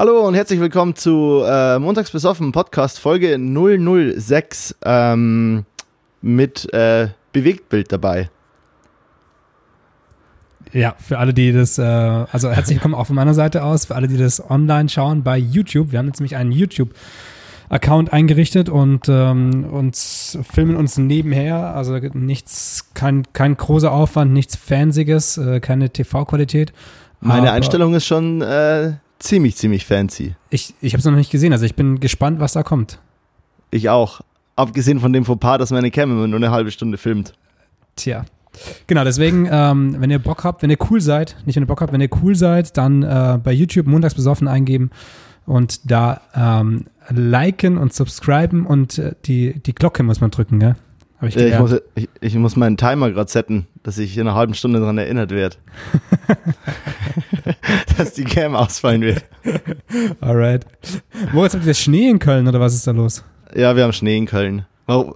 Hallo und herzlich willkommen zu äh, Montags besoffen Podcast Folge 006 ähm, mit äh, Bewegtbild dabei. Ja, für alle, die das, äh, also herzlich willkommen auch von meiner Seite aus, für alle, die das online schauen bei YouTube. Wir haben jetzt nämlich einen YouTube-Account eingerichtet und ähm, uns filmen uns nebenher. Also nichts, kein, kein großer Aufwand, nichts Fansiges, äh, keine TV-Qualität. Meine Einstellung ist schon äh, ziemlich, ziemlich fancy. Ich, ich habe es noch nicht gesehen, also ich bin gespannt, was da kommt. Ich auch. Abgesehen von dem Fauxpas, dass meine immer nur eine halbe Stunde filmt. Tja. Genau, deswegen, ähm, wenn ihr Bock habt, wenn ihr cool seid, nicht wenn ihr Bock habt, wenn ihr cool seid, dann äh, bei YouTube montags besoffen eingeben und da ähm, liken und subscriben und äh, die, die Glocke muss man drücken, gell? Ich, ich, muss, ich, ich muss meinen Timer gerade setzen, dass ich in einer halben Stunde daran erinnert werde. dass die Cam ausfallen wird. Alright. Moritz, habt ihr Schnee in Köln oder was ist da los? Ja, wir haben Schnee in Köln. Oh,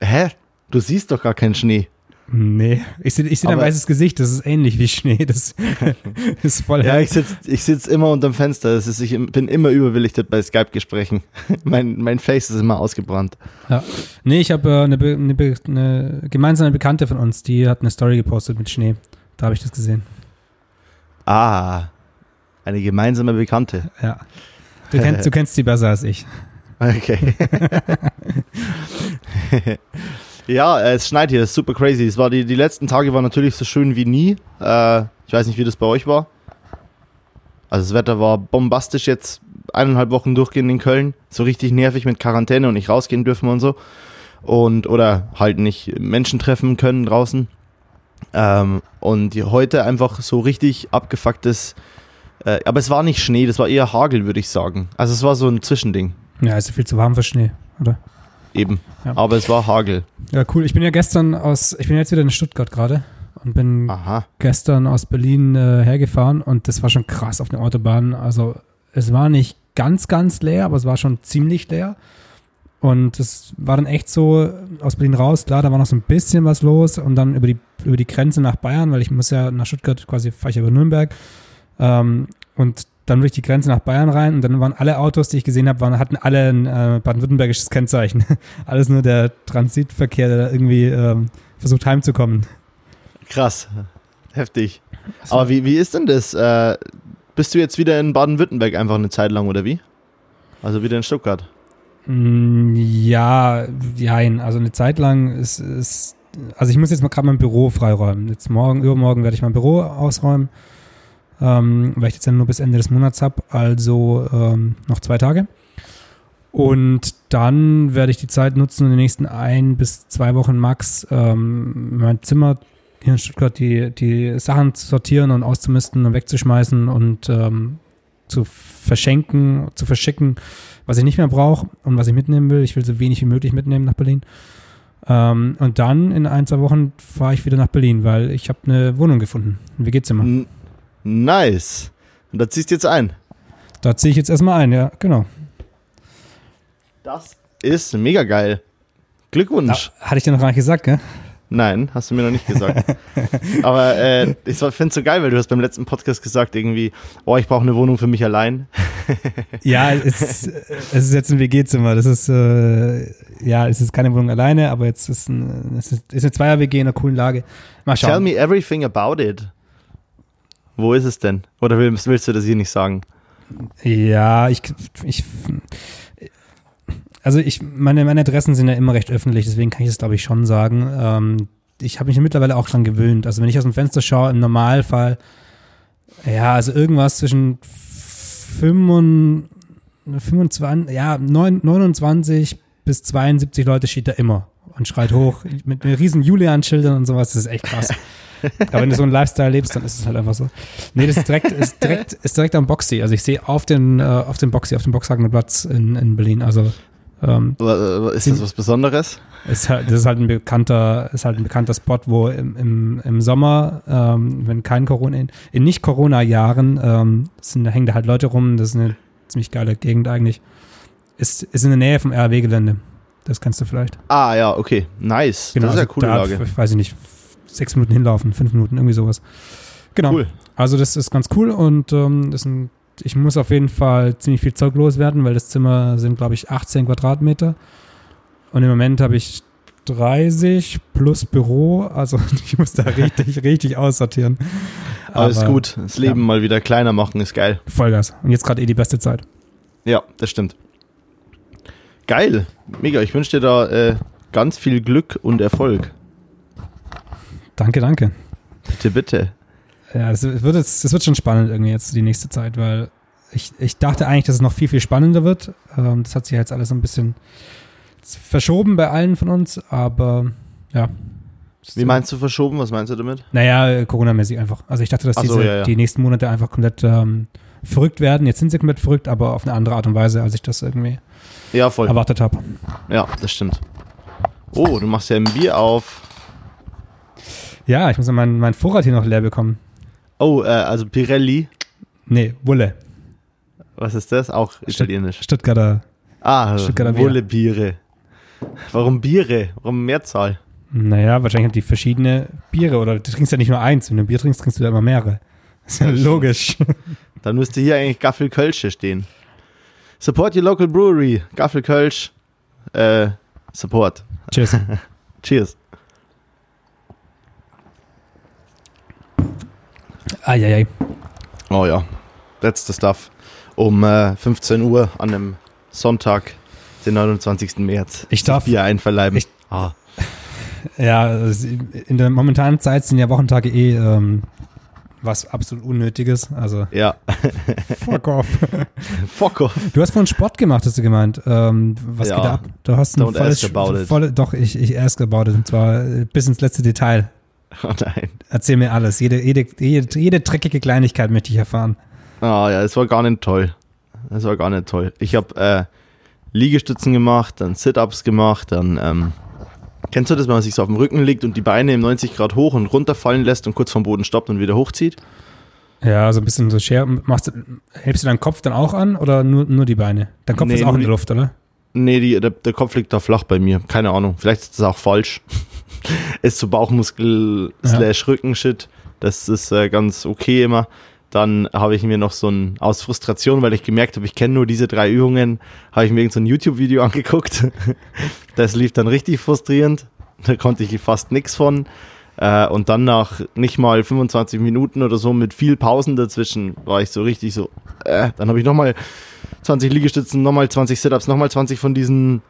hä? Du siehst doch gar keinen Schnee. Nee, ich sehe ich seh dein weißes Gesicht, das ist ähnlich wie Schnee. Das, ist voll Ja, ich sitze ich sitz immer unterm Fenster. Das ist, ich bin immer überbelichtet bei Skype-Gesprächen. mein, mein Face ist immer ausgebrannt. Ja. Nee, ich habe äh, eine, eine, eine, gemeinsame Bekannte von uns, die hat eine Story gepostet mit Schnee. Da habe ich das gesehen. Ah, eine gemeinsame Bekannte. Ja. Du kennst, du kennst sie besser als ich. Okay. Ja, es schneit hier, das ist super crazy. Es war die, die letzten Tage waren natürlich so schön wie nie. Äh, ich weiß nicht, wie das bei euch war. Also das Wetter war bombastisch jetzt eineinhalb Wochen durchgehend in Köln. So richtig nervig mit Quarantäne und nicht rausgehen dürfen und so. Und oder halt nicht Menschen treffen können draußen. Ähm, und heute einfach so richtig abgefucktes. Äh, aber es war nicht Schnee, das war eher Hagel, würde ich sagen. Also es war so ein Zwischending. Ja, ist ja viel zu warm für Schnee, oder? Eben. Ja. Aber es war Hagel. Ja, cool. Ich bin ja gestern aus, ich bin jetzt wieder in Stuttgart gerade und bin Aha. gestern aus Berlin äh, hergefahren und das war schon krass auf der Autobahn. Also es war nicht ganz, ganz leer, aber es war schon ziemlich leer. Und es war dann echt so aus Berlin raus, klar, da war noch so ein bisschen was los und dann über die, über die Grenze nach Bayern, weil ich muss ja nach Stuttgart quasi, fahre ich über Nürnberg. Ähm, und dann durch die Grenze nach Bayern rein und dann waren alle Autos, die ich gesehen habe, waren, hatten alle ein äh, baden-württembergisches Kennzeichen. Alles nur der Transitverkehr, der irgendwie ähm, versucht heimzukommen. Krass, heftig. So. Aber wie, wie ist denn das? Äh, bist du jetzt wieder in Baden-Württemberg einfach eine Zeit lang oder wie? Also wieder in Stuttgart? Mm, ja, nein. Also eine Zeit lang ist, ist also ich muss jetzt mal gerade mein Büro freiräumen. Jetzt morgen, übermorgen werde ich mein Büro ausräumen ähm, weil ich jetzt ja nur bis Ende des Monats habe, also ähm, noch zwei Tage. Und dann werde ich die Zeit nutzen, in den nächsten ein bis zwei Wochen max ähm, mein Zimmer hier in Stuttgart die, die Sachen zu sortieren und auszumisten und wegzuschmeißen und ähm, zu verschenken, zu verschicken, was ich nicht mehr brauche und was ich mitnehmen will. Ich will so wenig wie möglich mitnehmen nach Berlin. Ähm, und dann in ein, zwei Wochen fahre ich wieder nach Berlin, weil ich habe eine Wohnung gefunden. Wie geht's immer? Nice. Und da ziehst du jetzt ein? Da ziehe ich jetzt erstmal ein, ja, genau. Das ist mega geil. Glückwunsch. Da, hatte ich dir noch gar nicht gesagt, gell? Nein, hast du mir noch nicht gesagt. Aber äh, ich finde es so geil, weil du hast beim letzten Podcast gesagt, irgendwie, oh, ich brauche eine Wohnung für mich allein. ja, es, es ist jetzt ein WG-Zimmer. Das ist, äh, ja, es ist keine Wohnung alleine, aber jetzt ist, ein, es ist, ist eine Zweier-WG in einer coolen Lage. Mal schauen. Tell me everything about it. Wo ist es denn? Oder willst, willst du das hier nicht sagen? Ja, ich, ich also ich, meine, meine Adressen sind ja immer recht öffentlich, deswegen kann ich es glaube ich schon sagen. Ähm, ich habe mich mittlerweile auch dran gewöhnt. Also wenn ich aus dem Fenster schaue, im Normalfall, ja, also irgendwas zwischen 25, ja, 29 bis 72 Leute steht da immer und schreit hoch mit, mit riesen Julian-Schildern und sowas. Das ist echt krass. Aber wenn du so einen Lifestyle lebst, dann ist es halt einfach so. Nee, das ist direkt, ist direkt, ist direkt am Boxy. Also ich sehe auf den, äh, auf den Boxy, auf dem Boxhagener Platz in, in Berlin. Also ähm, ist das was Besonderes? Ist halt, das ist halt ein bekannter, ist halt ein bekannter Spot, wo im, im, im Sommer, ähm, wenn kein Corona, in, in Nicht-Corona-Jahren, ähm, sind, hängen da halt Leute rum. Das ist eine ziemlich geile Gegend eigentlich. Ist, ist in der Nähe vom RW-Gelände. Das kannst du vielleicht. Ah, ja, okay. Nice. Genau, das ist ja also coole da, Lage. Ich weiß nicht, sechs Minuten hinlaufen, fünf Minuten, irgendwie sowas. Genau. Cool. Also das ist ganz cool und ähm, das ist ein ich muss auf jeden Fall ziemlich viel Zeug loswerden, weil das Zimmer sind, glaube ich, 18 Quadratmeter. Und im Moment habe ich 30 plus Büro. Also ich muss da richtig, richtig aussortieren. Alles gut. Das Leben ja. mal wieder kleiner machen ist geil. Vollgas. Und jetzt gerade eh die beste Zeit. Ja, das stimmt. Geil. Mega. Ich wünsche dir da äh, ganz viel Glück und Erfolg. Danke, danke. Bitte, bitte. Ja, es wird, jetzt, es wird schon spannend irgendwie jetzt die nächste Zeit, weil ich, ich dachte eigentlich, dass es noch viel, viel spannender wird. Ähm, das hat sich jetzt alles ein bisschen verschoben bei allen von uns, aber ja. Wie meinst du verschoben? Was meinst du damit? Naja, Corona-mäßig einfach. Also ich dachte, dass diese, so, ja, ja. die nächsten Monate einfach komplett ähm, verrückt werden. Jetzt sind sie komplett verrückt, aber auf eine andere Art und Weise, als ich das irgendwie ja, voll. erwartet habe. Ja, das stimmt. Oh, du machst ja ein Bier auf. Ja, ich muss ja meinen mein Vorrat hier noch leer bekommen. Oh, äh, also Pirelli. Nee, Wulle. Was ist das? Auch italienisch. Stuttgarter. Ah, Stuttgarter Wulle Biere. Warum Biere? Warum Mehrzahl? Naja, wahrscheinlich haben die verschiedene Biere oder du trinkst ja nicht nur eins. Wenn du Bier trinkst, trinkst du ja immer mehrere. Das ist ja logisch. Dann müsste hier eigentlich Gaffel Kölsche stehen. Support your local brewery. Gaffel Kölsch. Äh, support. Cheers. Cheers. Eieiei. Oh ja, the stuff. Um äh, 15 Uhr an einem Sonntag, den 29. März. Ich darf Bier einverleiben. Ich, ah. Ja, in der momentanen Zeit sind ja Wochentage eh ähm, was absolut Unnötiges. Also ja. Fuck off. Fuck off. Du hast vorhin Sport gemacht, hast du gemeint. Ähm, was ja. geht ab? Du hast ein Don't volles, ask about volle, Doch, ich, ich ask about it. Und zwar bis ins letzte Detail. Oh nein. Erzähl mir alles. Jede, jede, jede, jede dreckige Kleinigkeit möchte ich erfahren. Ah ja, es war gar nicht toll. Es war gar nicht toll. Ich habe äh, Liegestützen gemacht, dann Sit-Ups gemacht, dann ähm, kennst du das, wenn man sich so auf dem Rücken legt und die Beine im 90 Grad hoch und runter fallen lässt und kurz vom Boden stoppt und wieder hochzieht? Ja, so ein bisschen so Share. Machst du, hebst du deinen Kopf dann auch an oder nur, nur die Beine? Dein Kopf nee, ist auch in der Luft, oder? Nee, die, der, der, Kopf liegt da flach bei mir. Keine Ahnung. Vielleicht ist das auch falsch. ist so Bauchmuskel slash Rücken-Shit. Das ist äh, ganz okay immer. Dann habe ich mir noch so ein, aus Frustration, weil ich gemerkt habe, ich kenne nur diese drei Übungen, habe ich mir irgend so ein YouTube-Video angeguckt. das lief dann richtig frustrierend. Da konnte ich fast nichts von. Äh, und dann nach nicht mal 25 Minuten oder so mit viel Pausen dazwischen war ich so richtig so, äh, dann habe ich nochmal 20 Liegestützen, nochmal 20 Sit-Ups, nochmal 20 von diesen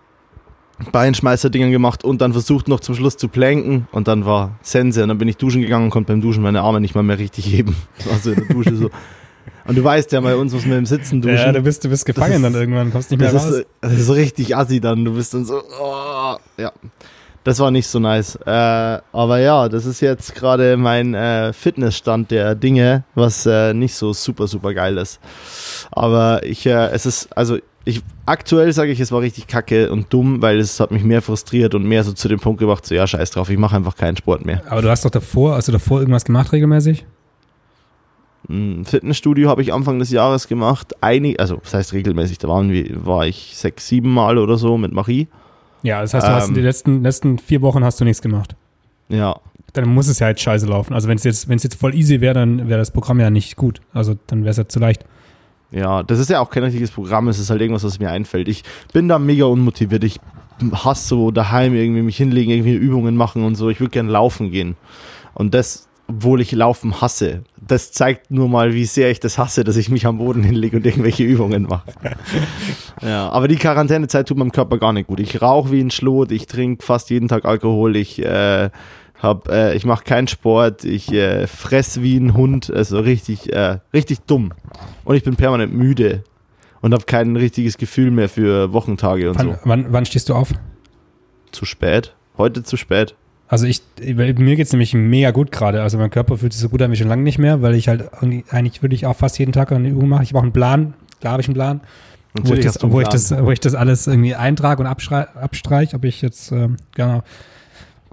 Beinschmeißer-Dingern gemacht und dann versucht noch zum Schluss zu planken und dann war Sense und dann bin ich duschen gegangen und konnte beim Duschen meine Arme nicht mal mehr richtig heben. Also in der Dusche so. Und du weißt ja, bei uns muss man im Sitzen duschen. Ja, du bist, du bist gefangen ist, dann irgendwann, kommst nicht mehr das raus. Ist, das ist so richtig assi dann. Du bist dann so, oh, ja. Das war nicht so nice. Äh, aber ja, das ist jetzt gerade mein äh, Fitnessstand der Dinge, was äh, nicht so super, super geil ist. Aber ich, äh, es ist, also ich, aktuell sage ich, es war richtig kacke und dumm, weil es hat mich mehr frustriert und mehr so zu dem Punkt gebracht, so ja, scheiß drauf, ich mache einfach keinen Sport mehr. Aber du hast doch davor, hast du davor irgendwas gemacht regelmäßig? Ein Fitnessstudio habe ich Anfang des Jahres gemacht. Einig, also das heißt regelmäßig, da waren wir, war ich sechs, sieben Mal oder so mit Marie. Ja, das heißt, du ähm, hast in den letzten, letzten vier Wochen hast du nichts gemacht. Ja. Dann muss es ja jetzt scheiße laufen. Also wenn es jetzt, wenn es jetzt voll easy wäre, dann wäre das Programm ja nicht gut. Also dann wäre es ja zu leicht. Ja, das ist ja auch kein richtiges Programm, es ist halt irgendwas, was mir einfällt. Ich bin da mega unmotiviert. Ich hasse so daheim irgendwie mich hinlegen, irgendwie Übungen machen und so. Ich würde gerne laufen gehen. Und das, obwohl ich Laufen hasse, das zeigt nur mal, wie sehr ich das hasse, dass ich mich am Boden hinlege und irgendwelche Übungen mache. ja, aber die Quarantänezeit tut meinem Körper gar nicht gut. Ich rauche wie ein Schlot, ich trinke fast jeden Tag Alkohol, ich äh, hab, äh, ich mache keinen Sport, ich äh, fress wie ein Hund, also richtig, äh, richtig dumm. Und ich bin permanent müde und habe kein richtiges Gefühl mehr für Wochentage und wann, so. Wann, wann stehst du auf? Zu spät. Heute zu spät. Also ich, mir geht es nämlich mega gut gerade. Also mein Körper fühlt sich so gut an wie schon lange nicht mehr, weil ich halt eigentlich würde ich auch fast jeden Tag eine Übung mache. Ich habe auch einen Plan, klar habe ich einen Plan, wo ich, das, wo, ich das, wo ich das alles irgendwie eintrage und abstreiche, ob ich jetzt, äh, genau,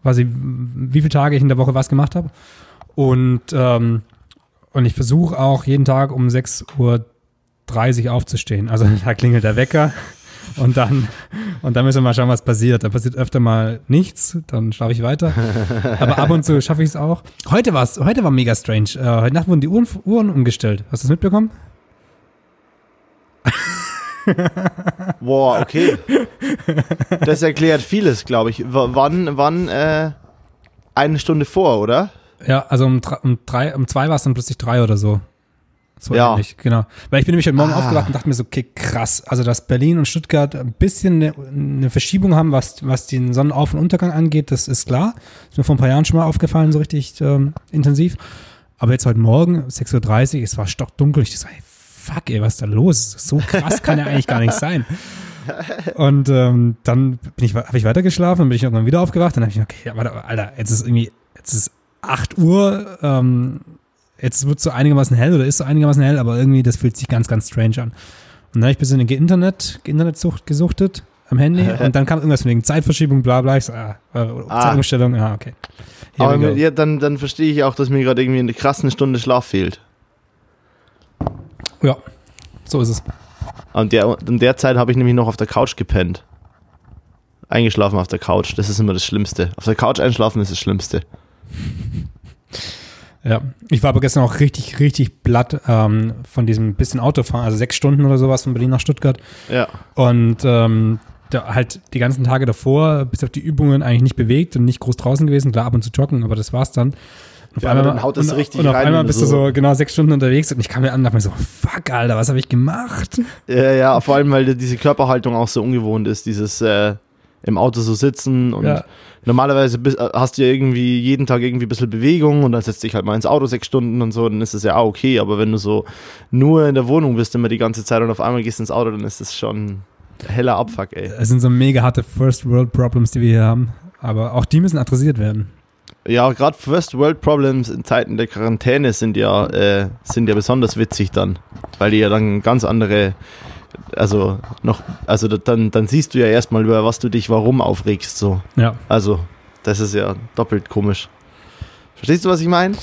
quasi wie viele Tage ich in der Woche was gemacht habe. Und, ähm, und ich versuche auch jeden Tag um 6.30 Uhr aufzustehen. Also da klingelt der Wecker und dann, und dann müssen wir mal schauen, was passiert. Da passiert öfter mal nichts, dann schlafe ich weiter. Aber ab und zu schaffe ich es auch. Heute war es, heute war mega strange. Äh, heute Nacht wurden die Uhren, Uhren umgestellt. Hast du das mitbekommen? Boah, okay. Das erklärt vieles, glaube ich. W wann, wann, äh, eine Stunde vor, oder? Ja, also um, um drei, um zwei war es dann plötzlich drei oder so. So Ja. ähnlich, genau. Weil ich bin nämlich heute Morgen Ah. aufgewacht und dachte mir so, okay, krass. Also, dass Berlin und Stuttgart ein bisschen eine, eine Verschiebung haben, was, was den Sonnenauf- und Untergang angeht, das ist klar. Ist mir vor ein paar Jahren schon mal aufgefallen, so richtig ähm, intensiv. Aber jetzt heute Morgen, 6.30 Uhr, es war stockdunkel. Ich so, ey, fuck, ey, was ist da los? So krass kann ja eigentlich gar nicht sein. Und ähm, dann bin ich, habe ich weitergeschlafen, dann bin ich irgendwann wieder aufgewacht. Dann habe ich okay, warte, Alter, jetzt ist irgendwie, jetzt ist 8 Uhr, ähm, jetzt wird so einigermaßen hell oder ist so einigermaßen hell, aber irgendwie, das fühlt sich ganz, ganz strange an. Und dann habe ich ein bisschen in Internet, Internetsucht gesuchtet am Handy und dann kam irgendwas wegen Zeitverschiebung, bla bla. Ich so, ah, äh, Ah. Zeitumstellung, ja, okay. Here Aber mit, ja, dann, dann verstehe ich auch, dass mir gerade irgendwie eine krasse Stunde Schlaf fehlt. Ja, so ist es. Und der, in der Zeit habe ich nämlich noch auf der Couch gepennt. Eingeschlafen auf der Couch. Das ist immer das Schlimmste. Auf der Couch einschlafen ist das Schlimmste. Ja, ich war aber gestern auch richtig, richtig platt ähm, von diesem bisschen Autofahren, also sechs Stunden oder sowas von Berlin nach Stuttgart. Ja. Und ähm, da halt die ganzen Tage davor, bis auf die Übungen, eigentlich nicht bewegt und nicht groß draußen gewesen. Klar, ab und zu joggen, aber das war's dann. Und auf Ja, aber dann haut das und, richtig und auf rein, einmal du bist du so- so genau sechs Stunden unterwegs und ich kam mir an und dachte mir so, fuck, Alter, was habe ich gemacht? Ja, ja, vor allem, weil diese Körperhaltung auch so ungewohnt ist, dieses äh, im Auto so sitzen und Ja. normalerweise bis, äh, hast du ja irgendwie jeden Tag irgendwie ein bisschen Bewegung und dann setzt dich halt mal ins Auto sechs Stunden und so, dann ist es ja auch okay, aber wenn du so nur in der Wohnung bist immer die ganze Zeit und auf einmal gehst ins Auto, dann ist das schon heller Abfuck, ey. Es sind so mega harte First World Problems, die wir hier haben. Aber auch die müssen adressiert werden. Ja, gerade First World Problems in Zeiten der Quarantäne sind ja, äh, sind ja besonders witzig dann, weil die ja dann ganz andere, also noch, also da- dann, dann siehst du ja erstmal, über was du dich warum aufregst, so. Ja. Also, das ist ja doppelt komisch. Verstehst du, was ich meine?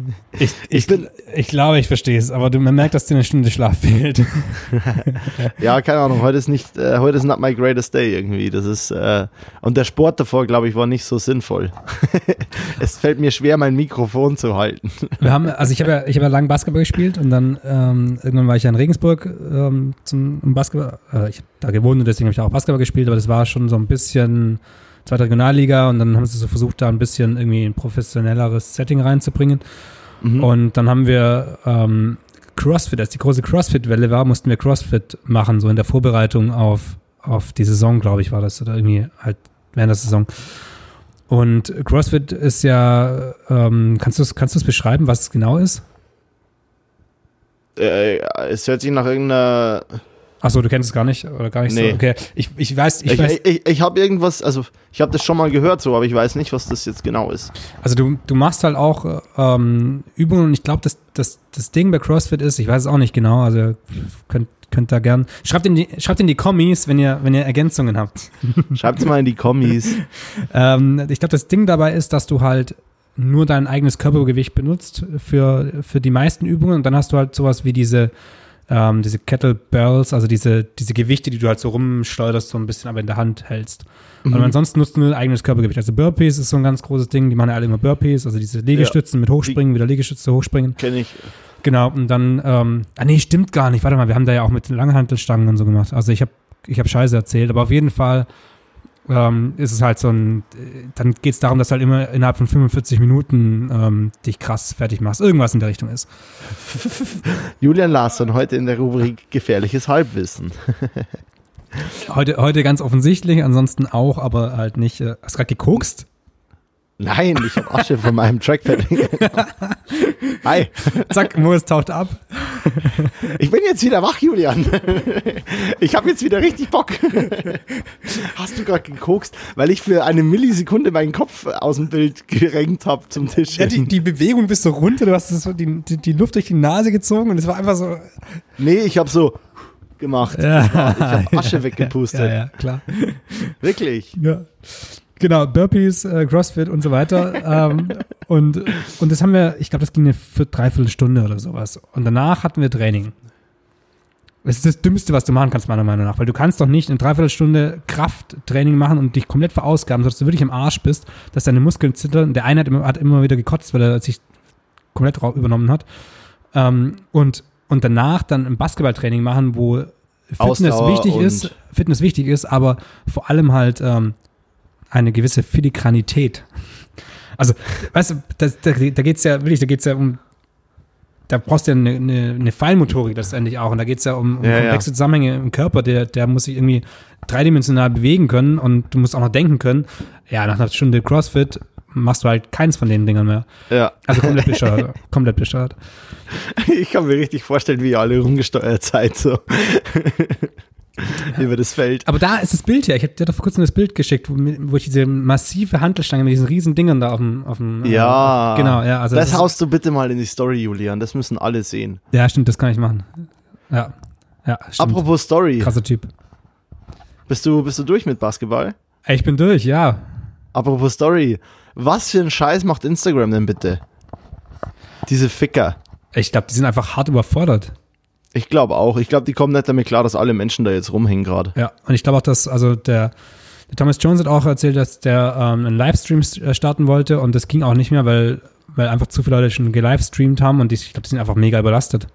Ich, ich, ich glaube, ich verstehe es, aber du, man merkt, dass dir eine Stunde Schlaf fehlt. Ja, keine Ahnung, heute ist nicht, äh, heute ist not my greatest day irgendwie. Das ist, äh, und der Sport davor, glaube ich, war nicht so sinnvoll. es fällt mir schwer, mein Mikrofon zu halten. Wir haben, also ich habe ja, ich habe ja lange Basketball gespielt und dann ähm, irgendwann war ich ja in Regensburg ähm, zum um Basketball. Äh, ich habe da gewohnt und deswegen habe ich auch Basketball gespielt, aber das war schon so ein bisschen zweite Regionalliga und dann haben sie so versucht, da ein bisschen irgendwie ein professionelleres Setting reinzubringen. Mhm. Und dann haben wir ähm, CrossFit, als die große CrossFit-Welle war, mussten wir CrossFit machen, so in der Vorbereitung auf, auf die Saison, glaube ich, war das, oder irgendwie halt während der Saison. Und CrossFit ist ja, ähm, kannst du es kannst du's beschreiben, was es genau ist? Äh, es hört sich nach irgendeiner. Achso, du kennst es gar nicht oder gar nicht Nee. so? Okay, ich, ich weiß, ich, Ich, weiß, ich, ich, ich habe irgendwas, also ich habe das schon mal gehört so, aber ich weiß nicht, was das jetzt genau ist. also du, du machst halt auch ähm, Übungen und ich glaube, das, das, das Ding bei CrossFit ist, ich weiß es auch nicht genau, also könnt, könnt da gern, schreibt in die, schreibt in die Kommis, wenn ihr, wenn ihr Ergänzungen habt. Schreibt's mal in die Kommis. Ähm, ich glaube, das Ding dabei ist, dass du halt nur dein eigenes Körpergewicht benutzt für, für die meisten Übungen und dann hast du halt sowas wie diese, ähm, diese Kettlebells, also diese, diese Gewichte, die du halt so rumschleuderst, so ein bisschen aber in der Hand hältst. Und ansonsten nutzt du nur dein eigenes Körpergewicht. Also Burpees ist so ein ganz großes Ding, die machen ja alle immer Burpees, also diese Liegestützen mit Hochspringen, wieder Liegestütze, Hochspringen. Kenne ich. Genau, und dann, ähm, ah nee, stimmt gar nicht. Warte mal, wir haben da ja auch mit den Langhantelstangen und so gemacht. Also ich habe ich hab Scheiße erzählt, aber auf jeden Fall ähm, ist es halt so ein, äh, dann geht es darum, dass du halt immer innerhalb von 45 Minuten ähm, dich krass fertig machst. Irgendwas in der Richtung ist. Julian Larsson heute in der Rubrik Gefährliches Halbwissen. Heute, heute ganz offensichtlich, ansonsten auch, aber halt nicht. Äh, hast du gerade gekokst? Nein, ich habe Asche von meinem Trackpad. Hi, Zack, Moos taucht ab. ich bin jetzt wieder wach, Julian. Ich habe jetzt wieder richtig Bock. Hast du gerade gekokst, weil ich für eine Millisekunde meinen Kopf aus dem Bild gerenkt habe zum Tisch. Ja, die, die Bewegung bist so runter, du hast so die, die, die Luft durch die Nase gezogen und es war einfach so. nee, ich habe so gemacht. Ja, Ich habe Asche weggepustet. ja, ja, klar. Wirklich. Ja. Genau, Burpees, äh, CrossFit und so weiter. ähm, und, und das haben wir, ich glaube, das ging eine für dreiviertel Stunde oder sowas. Und danach hatten wir Training. Das ist das Dümmste, was du machen kannst, meiner Meinung nach. Weil du kannst doch nicht eine Dreiviertelstunde Krafttraining machen und dich komplett verausgaben, sodass du wirklich im Arsch bist, dass deine Muskeln zittern. Der eine hat immer, hat immer wieder gekotzt, weil er sich komplett übernommen hat. Ähm, und, und danach dann ein Basketballtraining machen, wo Fitness Ausdauer wichtig ist, Fitness wichtig ist, aber vor allem halt ähm, eine gewisse Filigranität. Also, weißt du, das, da, da geht es ja wirklich, da geht es ja um, da brauchst du ja eine, eine, eine Feinmotorik letztendlich auch. Und da geht es ja um, um Ja, ja. komplexe Zusammenhänge im Körper, der, der muss sich irgendwie dreidimensional bewegen können und du musst auch noch denken können. Ja, nach einer Stunde CrossFit machst du halt keins von den Dingern mehr. Ja. Also komplett bescheuert. komplett bescheuert. Ich kann mir richtig vorstellen, wie ihr alle rumgesteuert seid, so. Über das Feld. Aber da ist das Bild her. Ich habe dir doch vor kurzem das Bild geschickt, wo, wo ich diese massive Hantelstange mit diesen riesen Dingern da auf dem. Auf dem äh, Ja. auf, genau, ja. Also das ist- haust du bitte mal in die Story, Julian. Das müssen alle sehen. Ja, stimmt, das kann ich machen. Ja. Ja, stimmt. Apropos Story. Krasser Typ. Bist du, bist du durch mit Basketball? Ich bin durch, ja. Apropos Story. Was für ein Scheiß macht Instagram denn bitte? Diese Ficker. Ich glaube, die sind einfach hart überfordert. Ich glaube auch. Ich glaube, die kommen nicht damit klar, dass alle Menschen da jetzt rumhängen gerade. Ja. Und ich glaube auch, dass, also der, der Thomas Jones hat auch erzählt, dass der ähm, einen Livestream äh, starten wollte und das ging auch nicht mehr, weil, weil einfach zu viele Leute schon gelivestreamt haben und die, ich glaube, die sind einfach mega überlastet.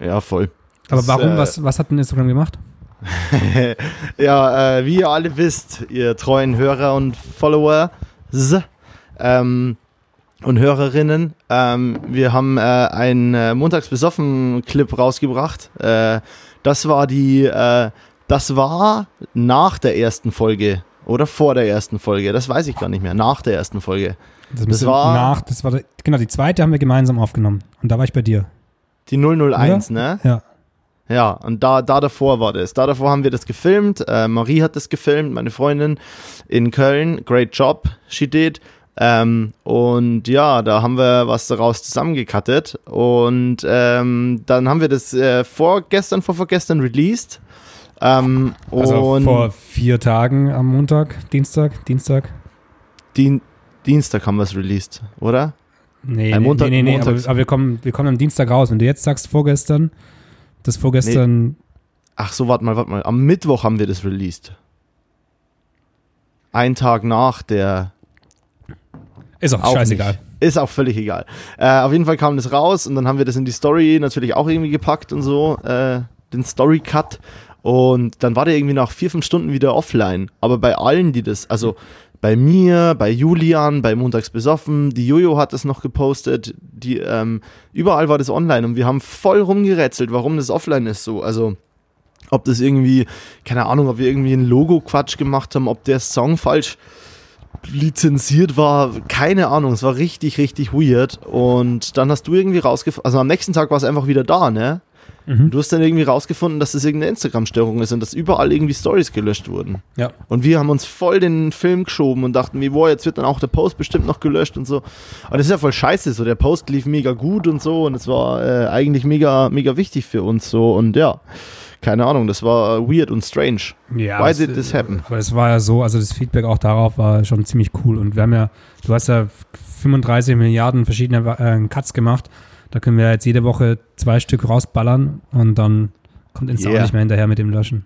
Ja, voll. Aber Das, warum? äh, was, was hat denn Instagram gemacht? ja, äh, wie ihr alle wisst, ihr treuen Hörer und Follower ähm, und Hörerinnen, ähm, wir haben äh, einen äh, Montags besoffen Clip rausgebracht. Äh, das war die, äh, das war nach der ersten Folge oder vor der ersten Folge. Das weiß ich gar nicht mehr. Nach der ersten Folge. Das, müsste war- nach, das war, genau, die zweite haben wir gemeinsam aufgenommen. Und da war ich bei dir. Die 001, ne? Ja. Ja, und da, da davor war das. Da davor haben wir das gefilmt. Äh, Marie hat das gefilmt, meine Freundin in Köln. Great job, she did. Ähm, und ja, da haben wir was daraus zusammengekattet. Und ähm, dann haben wir das äh, vorgestern, vor vorgestern released. Ähm, Also vor vier Tagen am Montag, Dienstag, Dienstag. Dien Dienstag haben wir es released, oder? Nee, Äh, nee, Montag- nee, nee, nee aber, aber wir, kommen, wir kommen am Dienstag raus. Wenn du jetzt sagst vorgestern, das vorgestern, Ach so, warte mal, warte mal. Am Mittwoch haben wir das released. Ein Tag nach der ist auch, Auch scheißegal. Nicht. Ist auch völlig egal. Äh, auf jeden Fall kam das raus und dann haben wir das in die Story natürlich auch irgendwie gepackt und so, äh, den Story Cut. Und dann war der irgendwie nach vier, fünf Stunden wieder offline. Aber bei allen, die das, also bei mir, bei Julian, bei Montags besoffen, die Jojo hat das noch gepostet, die, ähm, überall war das online und wir haben voll rumgerätselt, warum das offline ist so. Also, ob das irgendwie, keine Ahnung, ob wir irgendwie einen Logo-Quatsch gemacht haben, ob der Song falsch lizenziert war, keine Ahnung, es war richtig, richtig weird. Und dann hast du irgendwie rausgefunden, also am nächsten Tag war es einfach wieder da, ne? Mhm. Du hast dann irgendwie rausgefunden, dass das irgendeine Instagram-Störung ist und dass überall irgendwie Stories gelöscht wurden. Ja. Und wir haben uns voll den Film geschoben und dachten, wie, boah, jetzt wird dann auch der Post bestimmt noch gelöscht und so. Aber das ist ja voll scheiße, so der Post lief mega gut und so und es war äh, eigentlich mega, mega wichtig für uns so und ja, keine Ahnung, das war äh, weird und strange. Ja, Why das- did this happen? Aber es war ja so, also das Feedback auch darauf war schon ziemlich cool. Und wir haben ja, du hast ja 35 Milliarden verschiedene äh, Cuts gemacht. Da können wir jetzt jede Woche zwei Stück rausballern und dann kommt Insta Yeah. auch nicht mehr hinterher mit dem Löschen.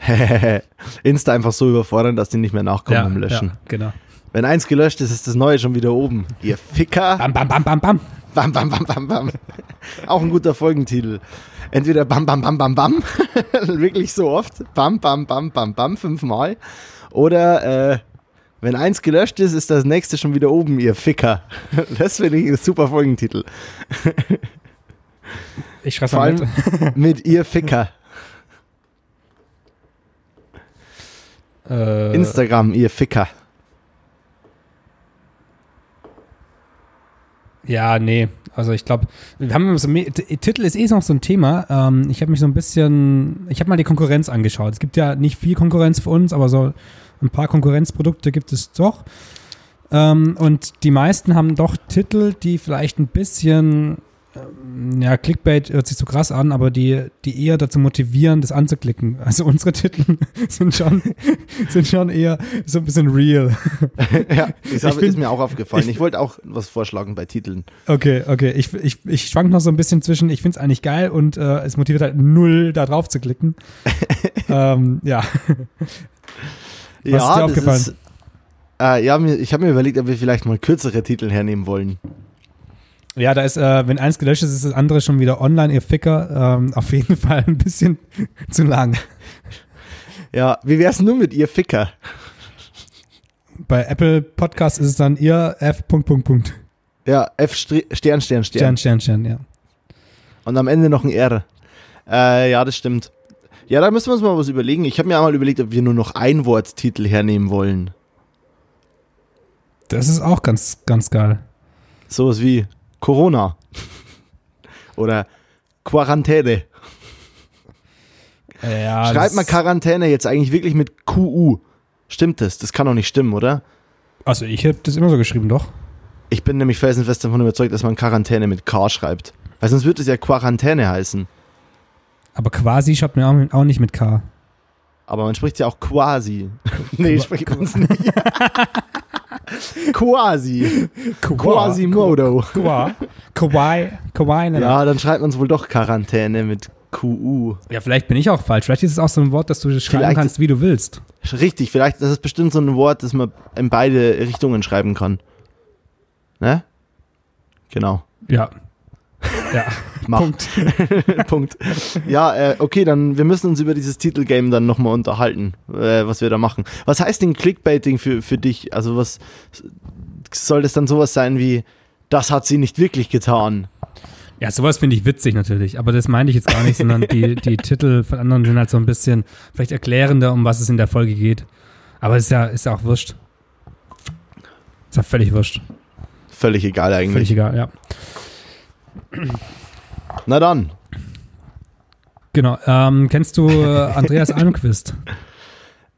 Insta einfach so überfordern, dass die nicht mehr nachkommen beim Löschen. Ja, genau. Wenn eins gelöscht ist, ist das neue schon wieder oben. Ihr Ficker. Bam, bam, bam, bam, bam. Bam, bam, bam, bam, bam. Auch ein guter Folgentitel. Entweder bam, bam, bam, bam, bam. Wirklich so oft. Bam, bam, bam, bam, bam, fünfmal. Oder äh, wenn eins gelöscht ist, ist das nächste schon wieder oben, ihr Ficker. Das finde ich ein super Folgentitel. Ich schreibe Vor mal allem mit. mit ihr Ficker. Äh, Instagram, ihr Ficker. Ja, nee. Also ich glaube, wir haben so Titel ist eh noch so ein Thema. Ähm, ich habe mich so ein bisschen, ich habe mal die Konkurrenz angeschaut. Es gibt ja nicht viel Konkurrenz für uns, aber so ein paar Konkurrenzprodukte gibt es doch. Ähm, und die meisten haben doch Titel, die vielleicht ein bisschen, ja, Clickbait hört sich so krass an, aber die, die eher dazu motivieren, das anzuklicken. Also unsere Titel sind schon, sind schon eher so ein bisschen real. ja, das Ich bin- ist mir auch aufgefallen. ich- Ich, wollte auch was vorschlagen bei Titeln. Okay, okay. Ich, ich, ich schwank noch so ein bisschen zwischen, ich finde es eigentlich geil und äh, es motiviert halt null, da drauf zu klicken. ähm, ja. Was ist dir aufgefallen? Ist, äh, ja, ich habe mir überlegt, ob wir vielleicht mal kürzere Titel hernehmen wollen. Ja, da ist, äh, wenn eins gelöscht ist, ist das andere schon wieder online, ihr Ficker. Ähm, auf jeden Fall ein bisschen zu lang. Ja, wie wär's nur mit ihr Ficker? Bei Apple Podcast ist es dann ihr F. Punkt, Punkt, Punkt. Ja, F Stern, Stern, Stern. Stern, Stern, Stern, ja. Und am Ende noch ein R. Äh, ja, das stimmt. Ja, da müssen wir uns mal was überlegen. Ich habe mir auch mal überlegt, ob wir nur noch Einworttitel hernehmen wollen. Das ist auch ganz, ganz geil. Sowas wie Corona. Oder Quarantäne. Ja, Schreibt mal Quarantäne jetzt eigentlich wirklich mit QU. Stimmt das? Das kann doch nicht stimmen, oder? Also ich habe das immer so geschrieben, doch. Ich bin nämlich felsenfest davon überzeugt, dass man Quarantäne mit K schreibt. Weil sonst würde es ja Quarantäne heißen. Aber quasi schreibt man auch, nicht mit K. Aber man spricht ja auch quasi. nee, spricht man es nicht. quasi. Quasimodo. Qua. Kawaii. Kawaii. Ja, dann schreibt man es wohl doch Quarantäne mit QU. ja, vielleicht bin ich auch falsch. Vielleicht ist es auch so ein Wort, dass du schreiben Vielleicht kannst, wie du willst. Richtig, vielleicht, das ist bestimmt so ein Wort, das man in beide Richtungen schreiben kann. Ne? Genau. Ja. Ja. Mach. Punkt. Punkt. Ja, äh, okay, dann wir müssen uns über dieses Titelgame dann nochmal unterhalten, äh, was wir da machen. Was heißt denn Clickbaiting für, für dich? Also was soll das dann sowas sein wie, das hat sie nicht wirklich getan? Ja, sowas finde ich witzig natürlich, aber das meine ich jetzt gar nicht, sondern die, die Titel von anderen sind halt so ein bisschen vielleicht erklärender, um was es in der Folge geht. Aber ist ja, ist ja auch wurscht. Ist ja völlig wurscht. Völlig egal eigentlich. Völlig egal, ja. Na dann. Genau. Ähm, kennst du äh, Andreas Almquist?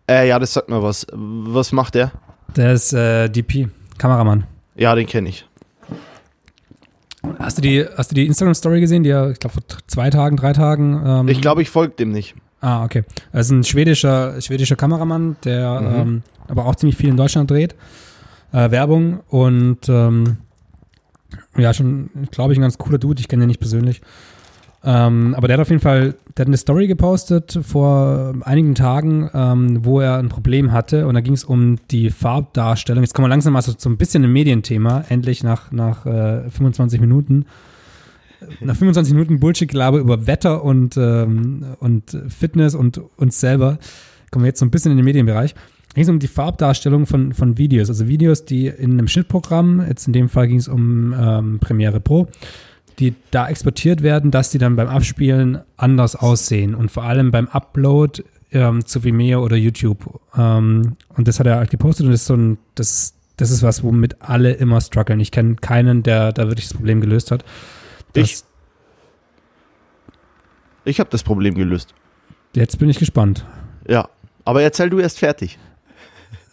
Äh, ja, das sagt mir was. Was macht der? Der ist äh, DP, Kameramann. Ja, den kenne ich. Hast du die, hast du die Instagram-Story gesehen, die er, ich glaube, vor zwei Tagen, drei Tagen. Ähm, Ich glaube, ich folge dem nicht. Ah, okay. Er ist ein schwedischer, schwedischer Kameramann, der Mhm. ähm, aber auch ziemlich viel in Deutschland dreht. Äh, Werbung und ähm, ja, schon, glaube ich, ein ganz cooler Dude. Ich kenne ihn nicht persönlich. Ähm, aber der hat auf jeden Fall, der hat eine Story gepostet vor einigen Tagen, ähm, wo er ein Problem hatte und da ging es um die Farbdarstellung. Jetzt kommen wir langsam mal so, ein bisschen ein Medienthema, endlich nach, nach äh, 25 Minuten. Nach 25 Minuten Bullshit-Gelaber über Wetter und, ähm, und Fitness und uns selber kommen wir jetzt so ein bisschen in den Medienbereich. Ging es um die Farbdarstellung von, von Videos, also Videos, die in einem Schnittprogramm, jetzt in dem Fall ging es um ähm, Premiere Pro, die da exportiert werden, dass die dann beim Abspielen anders aussehen und vor allem beim Upload ähm, zu Vimeo oder YouTube. Ähm, und das hat er halt gepostet und das ist so ein, das, das ist was, womit alle immer strugglen. Ich kenne keinen, der da wirklich das Problem gelöst hat. Ich. Ich habe das Problem gelöst. Jetzt bin ich gespannt. Ja. Aber erzähl du erst fertig.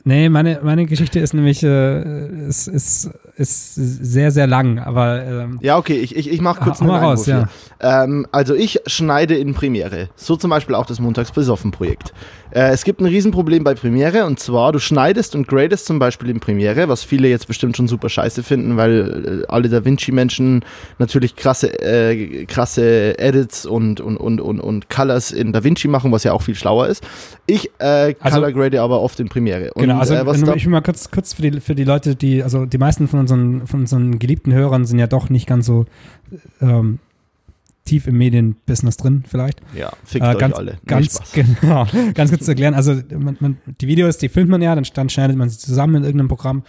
Nee, meine, meine Geschichte ist nämlich äh, ist, ist, ist sehr, sehr lang, aber ähm, Ja, okay, ich, ich, ich mache kurz mal raus, ja. Ähm, also ich schneide in Premiere. So zum Beispiel auch das Montags besoffen Projekt. Äh, es gibt ein Riesenproblem bei Premiere und zwar, du schneidest und gradest zum Beispiel in Premiere, was viele jetzt bestimmt schon super scheiße finden, weil äh, alle Da Vinci-Menschen natürlich krasse, äh, krasse Edits und, und, und, und, und Colors in Da Vinci machen, was ja auch viel schlauer ist. Ich äh, Also- color grade aber oft in Premiere. Und, genau, also äh, was ich will mal kurz, kurz für, die, für die Leute, die, also die meisten von unseren, von unseren geliebten Hörern sind ja doch nicht ganz so ähm, tief im Medienbusiness drin, vielleicht. ja, fickt Äh, euch ganz, alle. Nee, ganz, genau, ganz kurz zu erklären. Also man, man, die Videos, die filmt man ja, dann, dann schneidet man sie zusammen in irgendeinem Programm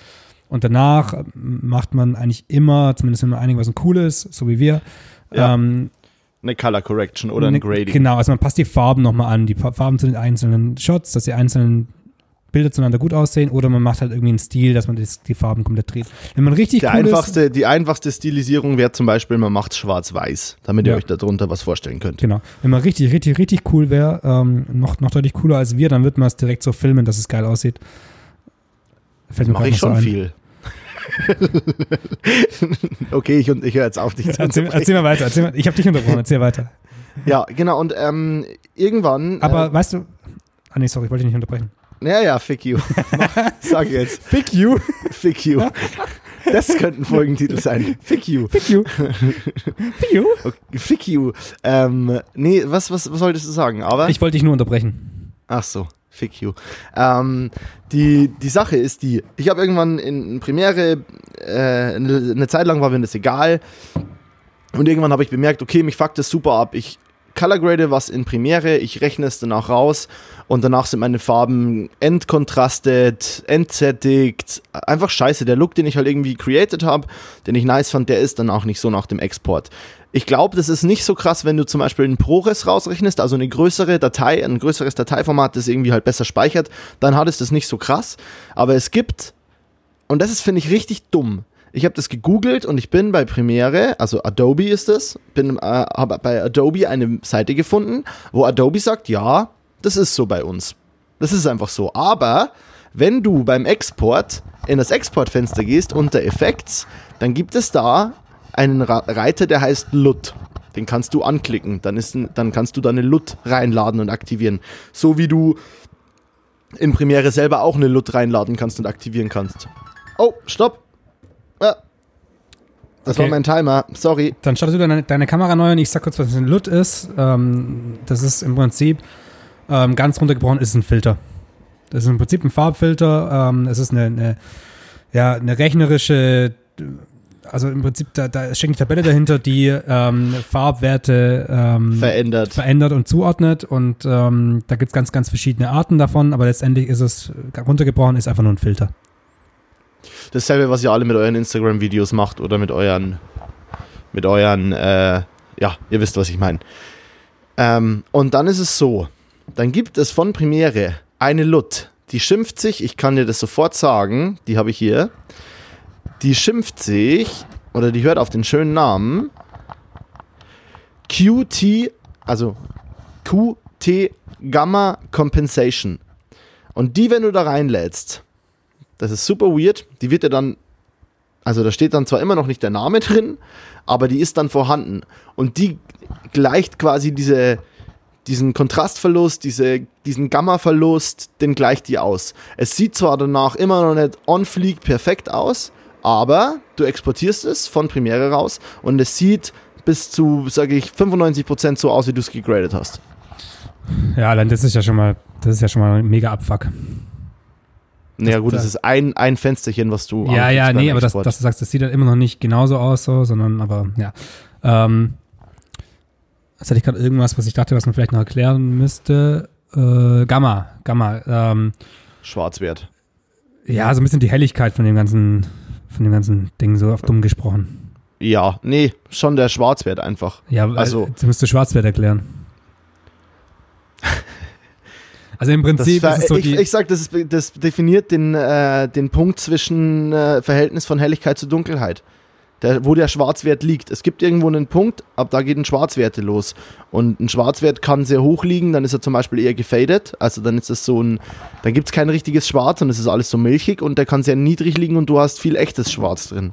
und danach ähm, macht man eigentlich immer, zumindest wenn man einigermaßen cool ist, so wie wir, Ja. ähm, Eine Color Correction oder ein ne- Grading. Genau, also man passt die Farben nochmal an, die Farben zu den einzelnen Shots, dass die einzelnen Bilder zueinander gut aussehen oder man macht halt irgendwie einen Stil, dass man das, die Farben komplett dreht. Wenn man richtig Der cool ist, einfachste, die einfachste Stilisierung wäre zum Beispiel, man macht schwarz-weiß, damit ihr Ja. euch darunter was vorstellen könnt. Genau. Wenn man richtig, richtig, richtig cool wäre, ähm, noch, noch deutlich cooler als wir, dann wird man es direkt so filmen, dass es geil aussieht. Fällt mir Mache ich so schon ein. viel. okay, ich, ich höre jetzt auf, dich zu Erzähl, erzähl mal weiter. Erzähl mal, ich habe dich unterbrochen, erzähl weiter. Ja, genau, und ähm, irgendwann. Aber weißt du. Ah, nee, sorry, ich wollte dich nicht unterbrechen. Äh, ja, ja, fick you. Sag jetzt. Fick you. Fick you. Das könnte ein Folgentitel sein. Fick you. Fick you. Fick you. Okay, fick you. Ähm, nee, was, was, was solltest du sagen? Aber. Ich wollte dich nur unterbrechen. ach so. Fick you. Ähm, die, die Sache ist die, ich habe irgendwann in Premiere, äh, eine, eine Zeit lang war mir das egal. Und irgendwann habe ich bemerkt, okay, mich fuckt das super ab. Ich colorgrade was in Premiere, ich rechne es danach raus und danach sind meine Farben entkontrastet, entsättigt. Einfach scheiße. Der Look, den ich halt irgendwie created habe, den ich nice fand, der ist dann auch nicht so nach dem Export. Ich glaube, das ist nicht so krass, wenn du zum Beispiel einen ProRes rausrechnest, also eine größere Datei, ein größeres Dateiformat, das irgendwie halt besser speichert, dann hat es das nicht so krass. Aber es gibt, und das ist, finde ich, richtig dumm. Ich habe das gegoogelt und ich bin bei Premiere, also Adobe ist es, bin äh, habe bei Adobe eine Seite gefunden, wo Adobe sagt, ja, das ist so bei uns. Das ist einfach so. Aber wenn du beim Export in das Exportfenster gehst unter Effects, dann gibt es da einen Reiter, der heißt LUT. Den kannst du anklicken. Dann, ist dann kannst du deine LUT reinladen und aktivieren. So wie du in Premiere selber auch eine LUT reinladen kannst und aktivieren kannst. Oh, stopp. Das okay. war mein Timer. Sorry. Dann startest du deine, deine, Kamera neu und ich sag kurz, was ein LUT ist. Ähm, das ist im Prinzip ähm, ganz runtergebrochen, ist ein Filter. Das ist im Prinzip ein Farbfilter. Ähm, es ist eine, eine, ja, eine rechnerische also im Prinzip, da, da steckt eine Tabelle dahinter, die ähm, Farbwerte ähm, verändert. verändert und zuordnet. Und ähm, da gibt es ganz, ganz verschiedene Arten davon, aber letztendlich ist es runtergebrochen, ist einfach nur ein Filter. Dasselbe, was ihr alle mit euren Instagram-Videos macht oder mit euren, mit euren, äh, ja, ihr wisst, was ich meine. Ähm, und dann ist es so, dann gibt es von Premiere eine LUT, die schimpft sich, ich kann dir das sofort sagen, die habe ich hier, die schimpft sich, oder die hört auf den schönen Namen, QT, also QT Gamma Compensation. Und die, wenn du da reinlädst, das ist super weird, die wird ja dann, also da steht dann zwar immer noch nicht der Name drin, aber die ist dann vorhanden. Und die gleicht quasi diese, diesen Kontrastverlust, diese, diesen Gamma-Verlust, den gleicht die aus. Es sieht zwar danach immer noch nicht on-fleek perfekt aus, aber du exportierst es von Premiere raus und es sieht bis zu, sage ich, 95% so aus, wie du es gegradet hast. Ja, dann das ist ja schon mal, das ist ja schon mal ein mega Abfuck. Naja, gut, das ist ein, ein Fensterchen, was du. Ja, ja, nee, aber dass, dass, du sagst, das sieht dann immer noch nicht genauso aus, so, sondern aber, ja. Ähm, jetzt hatte ich gerade irgendwas, was ich dachte, was man vielleicht noch erklären müsste. Äh, Gamma, Gamma. Ähm, Schwarzwert. Ja, so ein bisschen die Helligkeit von dem ganzen, von dem ganzen Ding so auf dumm gesprochen. Ja, nee, schon der Schwarzwert einfach. Ja, also du musst du Schwarzwert erklären. also im Prinzip ist es so ich, die ich sag, das, ist, das definiert den, äh, den Punkt zwischen äh, Verhältnis von Helligkeit zu Dunkelheit der, wo der Schwarzwert liegt. Es gibt irgendwo einen Punkt, ab da geht ein Schwarzwerte los. Und ein Schwarzwert kann sehr hoch liegen, dann ist er zum Beispiel eher gefadet. Also dann ist es so ein, dann gibt es kein richtiges Schwarz und es ist alles so milchig und der kann sehr niedrig liegen und du hast viel echtes Schwarz drin.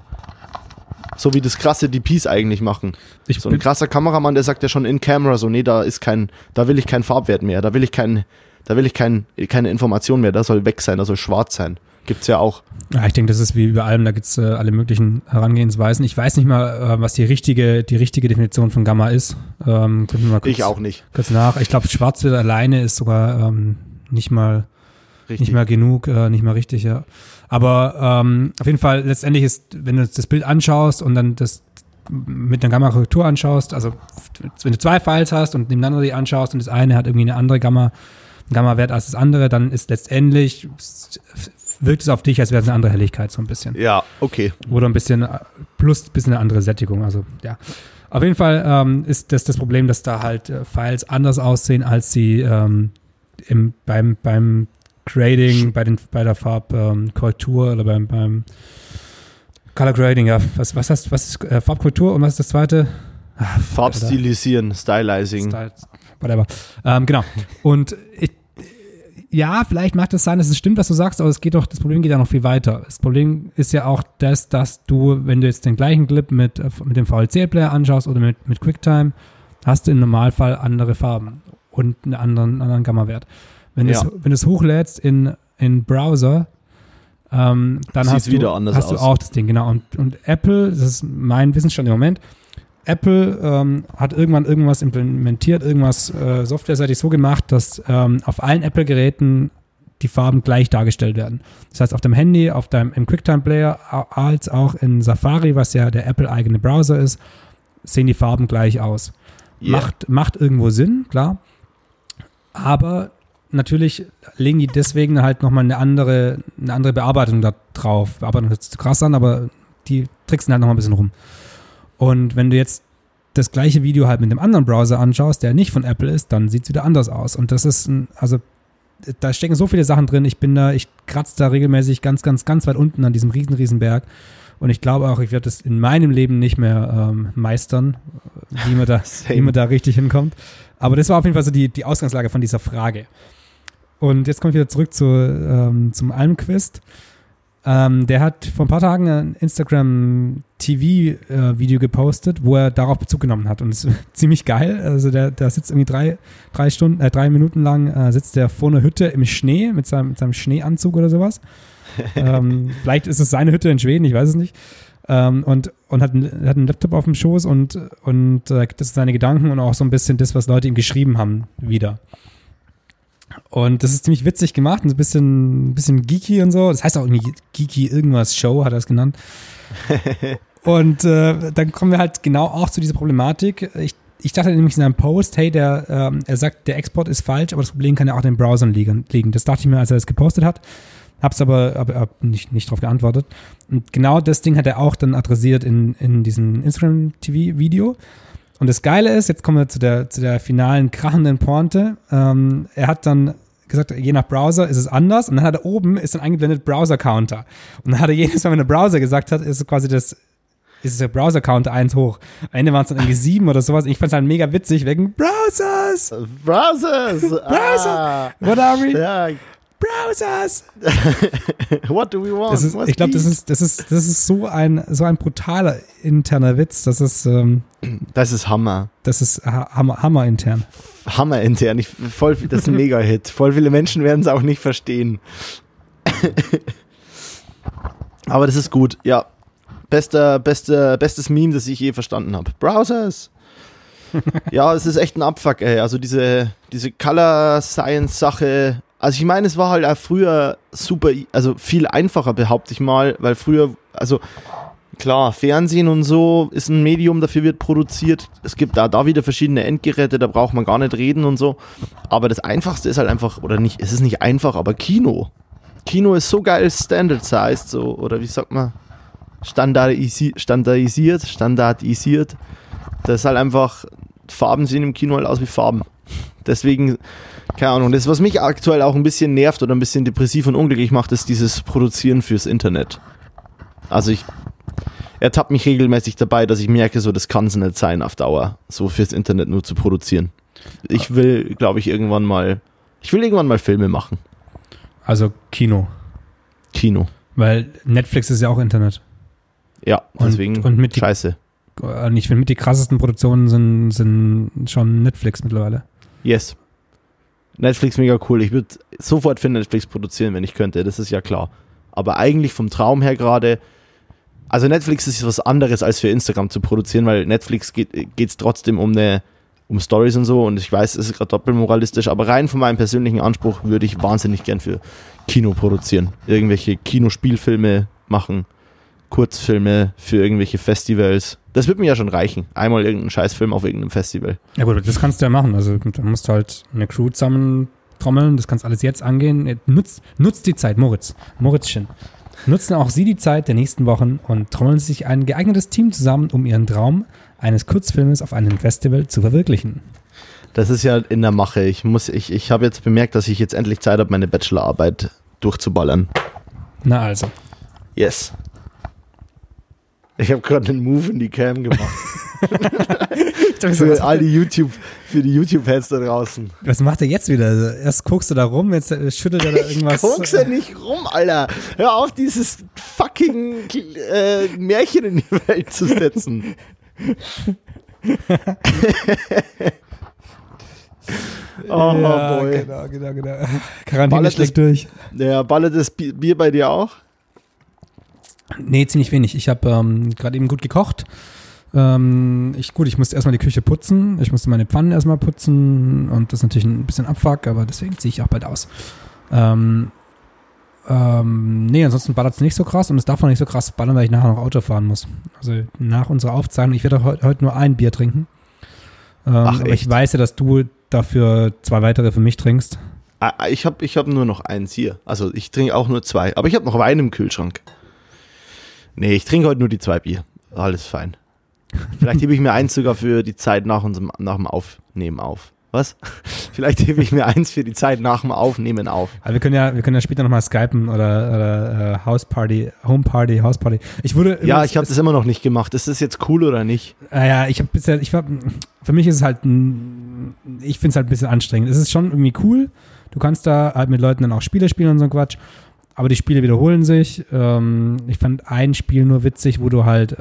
So wie das krasse DPs eigentlich machen. Ich so ein krasser Kameramann, der sagt ja schon in Camera so, nee, da ist kein, da will ich keinen Farbwert mehr, da will ich kein, da will ich kein, keine Information mehr, da soll weg sein, da soll schwarz sein. Gibt es ja auch. Ja, ich denke, das ist wie über allem, da gibt es äh, alle möglichen Herangehensweisen. Ich weiß nicht mal, äh, was die richtige, die richtige Definition von Gamma ist. Ähm, kurz, ich auch nicht. Kurz nach. Ich glaube, Schwarzwild alleine ist sogar ähm, nicht mal richtig. nicht mal genug, äh, nicht mal richtig, ja. Aber ähm, auf jeden Fall, letztendlich ist, wenn du das Bild anschaust und dann das mit einer Gamma-Korrektur anschaust, also wenn du zwei Files hast und nebeneinander die anschaust und das eine hat irgendwie eine andere Gamma, Gamma-Wert als das andere, dann ist letztendlich wirkt es auf dich, als wäre es eine andere Helligkeit, so ein bisschen. Ja, okay. Oder ein bisschen, plus ein bisschen eine andere Sättigung. Also, ja. Auf jeden Fall ähm, ist das das Problem, dass da halt äh, Files anders aussehen, als sie ähm, im, beim, beim Grading, bei, den, bei der Farbkorrektur ähm, oder beim, beim Color Grading, ja. Was, was, heißt, was ist äh, Farbkorrektur und was ist das zweite? Ach, Farbstilisieren, Stylizing. Style, whatever. Ähm, genau. Und ich, ja, vielleicht mag das sein, dass es stimmt, was du sagst, aber es geht doch, das Problem geht ja noch viel weiter. Das Problem ist ja auch das, dass du, wenn du jetzt den gleichen Clip mit, äh, mit dem VLC-Player anschaust oder mit, mit QuickTime, hast du im Normalfall andere Farben und einen anderen, anderen Gamma-Wert. Wenn ja. du es hochlädst in, in Browser, ähm, dann hast, du, hast du auch das Ding, genau. Und, und Apple, das ist mein Wissensstand im Moment, Apple ähm, hat irgendwann irgendwas implementiert, irgendwas äh, softwareseitig so gemacht, dass ähm, auf allen Apple-Geräten die Farben gleich dargestellt werden. Das heißt, auf dem Handy, auf deinem im QuickTime-Player, als auch in Safari, was ja der Apple-eigene Browser ist, sehen die Farben gleich aus. Yeah. Macht, macht irgendwo Sinn, klar. Aber natürlich legen die deswegen halt nochmal eine andere, eine andere Bearbeitung da drauf. Bearbeitung hört sich zu krass an, aber die tricksen halt nochmal ein bisschen rum. Und wenn du jetzt das gleiche Video halt mit einem anderen Browser anschaust, der nicht von Apple ist, dann sieht es wieder anders aus. Und das ist, ein, also da stecken so viele Sachen drin. Ich bin da, ich kratze da regelmäßig ganz, ganz, ganz weit unten an diesem riesen, riesen Berg. Und ich glaube auch, ich werde das in meinem Leben nicht mehr ähm, meistern, wie man, da, wie man da richtig hinkommt. Aber das war auf jeden Fall so die, die Ausgangslage von dieser Frage. Und jetzt komme ich wieder zurück zu, ähm, zum Almquist. Ähm, der hat vor ein paar Tagen ein Instagram-TV-Video äh, gepostet, wo er darauf Bezug genommen hat. Und es ist ziemlich geil. Also der, der sitzt irgendwie drei, drei Stunden, äh, drei Minuten lang äh, sitzt der vor einer Hütte im Schnee mit seinem, mit seinem Schneeanzug oder sowas. ähm, vielleicht ist es seine Hütte in Schweden, ich weiß es nicht. Ähm, und und hat, hat einen Laptop auf dem Schoß und, und äh, das sind seine Gedanken und auch so ein bisschen das, was Leute ihm geschrieben haben, wieder. Und das ist ziemlich witzig gemacht, ein bisschen, ein bisschen geeky und so. Das heißt auch irgendwie geeky irgendwas Show, hat er es genannt. und äh, dann kommen wir halt genau auch zu dieser Problematik. Ich, ich dachte nämlich in seinem Post, hey, der, ähm, er sagt, der Export ist falsch, aber das Problem kann ja auch in den Browsern liegen. Das dachte ich mir, als er das gepostet hat. Hab's aber, aber, aber nicht, nicht drauf geantwortet. Und genau das Ding hat er auch dann adressiert in, in diesem Instagram-TV-Video. Und das Geile ist, jetzt kommen wir zu der, zu der finalen krachenden Pointe. Ähm, er hat dann gesagt, je nach Browser ist es anders. Und dann hat er oben ist dann eingeblendet Browser-Counter. Und dann hat er jedes Mal, wenn der Browser gesagt hat, ist quasi das, ist der Browser-Counter eins hoch. Am Ende waren es dann irgendwie sieben oder sowas. Ich fand es halt mega witzig wegen Browsers! Browsers! Browser! Ah. What are we? Ja, Browsers! What do we want? Ist, ich glaube, das ist, das, ist, das ist so ein, so ein brutaler interner Witz. Das ist, ähm, das ist Hammer. Das ist Hammer, Hammer intern. Hammer intern. Ich, voll, das ist ein Mega-Hit. Voll viele Menschen werden es auch nicht verstehen. Aber das ist gut, ja. Bester, bester, bestes Meme, das ich je verstanden habe. Browsers! ja, es ist echt ein Abfuck, ey. Also diese, diese Color Science Sache also ich meine, es war halt auch früher super, also viel einfacher, behaupte ich mal, weil früher, also klar, Fernsehen und so ist ein Medium, dafür wird produziert. Es gibt da, da wieder verschiedene Endgeräte, da braucht man gar nicht reden und so. Aber das Einfachste ist halt einfach, oder nicht, es ist nicht einfach, aber Kino. Kino ist so geil standardized, so, oder wie sagt man? Standardisi standardisiert, standardisiert. Das ist halt einfach, Farben sehen im Kino halt aus wie Farben. Deswegen keine Ahnung, das, was mich aktuell auch ein bisschen nervt oder ein bisschen depressiv und unglücklich macht, ist dieses Produzieren fürs Internet. Also ich ertappe mich regelmäßig dabei, dass ich merke, so das kann es nicht sein auf Dauer, so fürs Internet nur zu produzieren. Ich will, glaube ich, irgendwann mal, ich will irgendwann mal Filme machen. Also Kino. Kino. Weil Netflix ist ja auch Internet. Ja, deswegen und, und mit die, scheiße. Ich finde, mit die krassesten Produktionen sind, sind schon Netflix mittlerweile. Yes. Netflix mega cool. Ich würde sofort für Netflix produzieren, wenn ich könnte. Das ist ja klar. Aber eigentlich vom Traum her gerade. Also Netflix ist was anderes als für Instagram zu produzieren, weil Netflix geht es trotzdem um um Stories und so und ich weiß, es ist gerade doppelmoralistisch, aber rein von meinem persönlichen Anspruch würde ich wahnsinnig gern für Kino produzieren. Irgendwelche Kinospielfilme machen, Kurzfilme für irgendwelche Festivals. Das wird mir ja schon reichen. Einmal irgendeinen Scheißfilm auf irgendeinem Festival. Ja gut, das kannst du ja machen. Also da musst du halt eine Crew zusammen trommeln. Das kannst alles jetzt angehen. Nutzt, nutzt die Zeit, Moritz. Moritzchen. Nutzen auch Sie die Zeit der nächsten Wochen und trommeln sich ein geeignetes Team zusammen, um Ihren Traum eines Kurzfilmes auf einem Festival zu verwirklichen. Das ist ja in der Mache. Ich, ich, ich habe jetzt bemerkt, dass ich jetzt endlich Zeit habe, meine Bachelorarbeit durchzuballern. Na also. Yes. Ich habe gerade einen Move in die Cam gemacht. für all die YouTube, für die YouTube-Heads da draußen. Was macht er jetzt wieder? Erst guckst du da rum, jetzt äh, schüttelt er da irgendwas. Ich guck's ja nicht rum, Alter. Hör auf, dieses fucking äh, Märchen in die Welt zu setzen. oh ja, boy. Genau, genau, genau. Quarantäne schlägt durch. Ja, ballert das Bier bei dir auch? Nee, ziemlich wenig. Ich habe ähm, gerade eben gut gekocht. Ähm, ich, gut, ich musste erstmal die Küche putzen. Ich musste meine Pfannen erstmal putzen und das ist natürlich ein bisschen Abfuck, aber deswegen ziehe ich auch bald aus. Ähm, ähm, nee, ansonsten ballert es nicht so krass und es darf auch nicht so krass ballern, weil ich nachher noch Auto fahren muss. Also nach unserer Aufzeichnung, ich werde heute heut nur ein Bier trinken. Ähm, Ach, aber ich weiß ja, dass du dafür zwei weitere für mich trinkst. Ah, Ich habe ich hab nur noch eins hier. Also ich trinke auch nur zwei. Aber ich habe noch Wein im Kühlschrank. Nee, ich trinke heute nur die zwei Bier. Alles fein. Vielleicht hebe ich mir eins sogar für die Zeit nach, unserem, nach dem Aufnehmen auf. Was? Vielleicht hebe ich mir eins für die Zeit nach dem Aufnehmen auf. Aber wir können ja, wir können ja später nochmal skypen oder, oder äh, Hausparty, Homeparty, Hausparty. Ich wurde Ja, ich habe das immer noch nicht gemacht. Ist das jetzt cool oder nicht? Ah ja, ich habe bisher, ich war, für mich ist es halt, ein, ich finde es halt ein bisschen anstrengend. Es ist schon irgendwie cool. Du kannst da halt mit Leuten dann auch Spiele spielen und so ein Quatsch. Aber die Spiele wiederholen sich. Ähm, ich fand ein Spiel nur witzig, wo du halt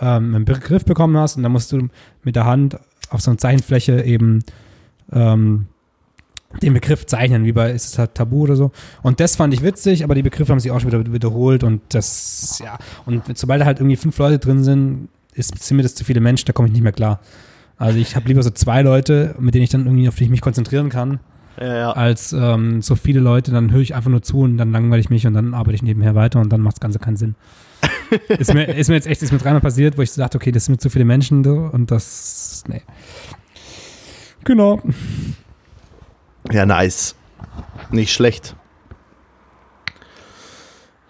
ähm, einen Begriff bekommen hast und dann musst du mit der Hand auf so einer Zeichenfläche eben ähm, den Begriff zeichnen, wie bei ist es halt Tabu oder so. Und das fand ich witzig, aber die Begriffe haben sich auch schon wieder wiederholt und das, ja. Und sobald da halt irgendwie fünf Leute drin sind, ist, sind mir das zu viele Menschen, da komme ich nicht mehr klar. Also ich habe lieber so zwei Leute, mit denen ich dann irgendwie auf die ich mich konzentrieren kann, Ja, ja. als ähm, so viele Leute, dann höre ich einfach nur zu und dann langweile ich mich und dann arbeite ich nebenher weiter und dann macht das Ganze keinen Sinn. ist, mir, ist mir jetzt echt ist mir dreimal passiert, wo ich dachte, okay, das sind mir zu viele Menschen so, und das, nee. Genau. Ja, nice. Nicht schlecht.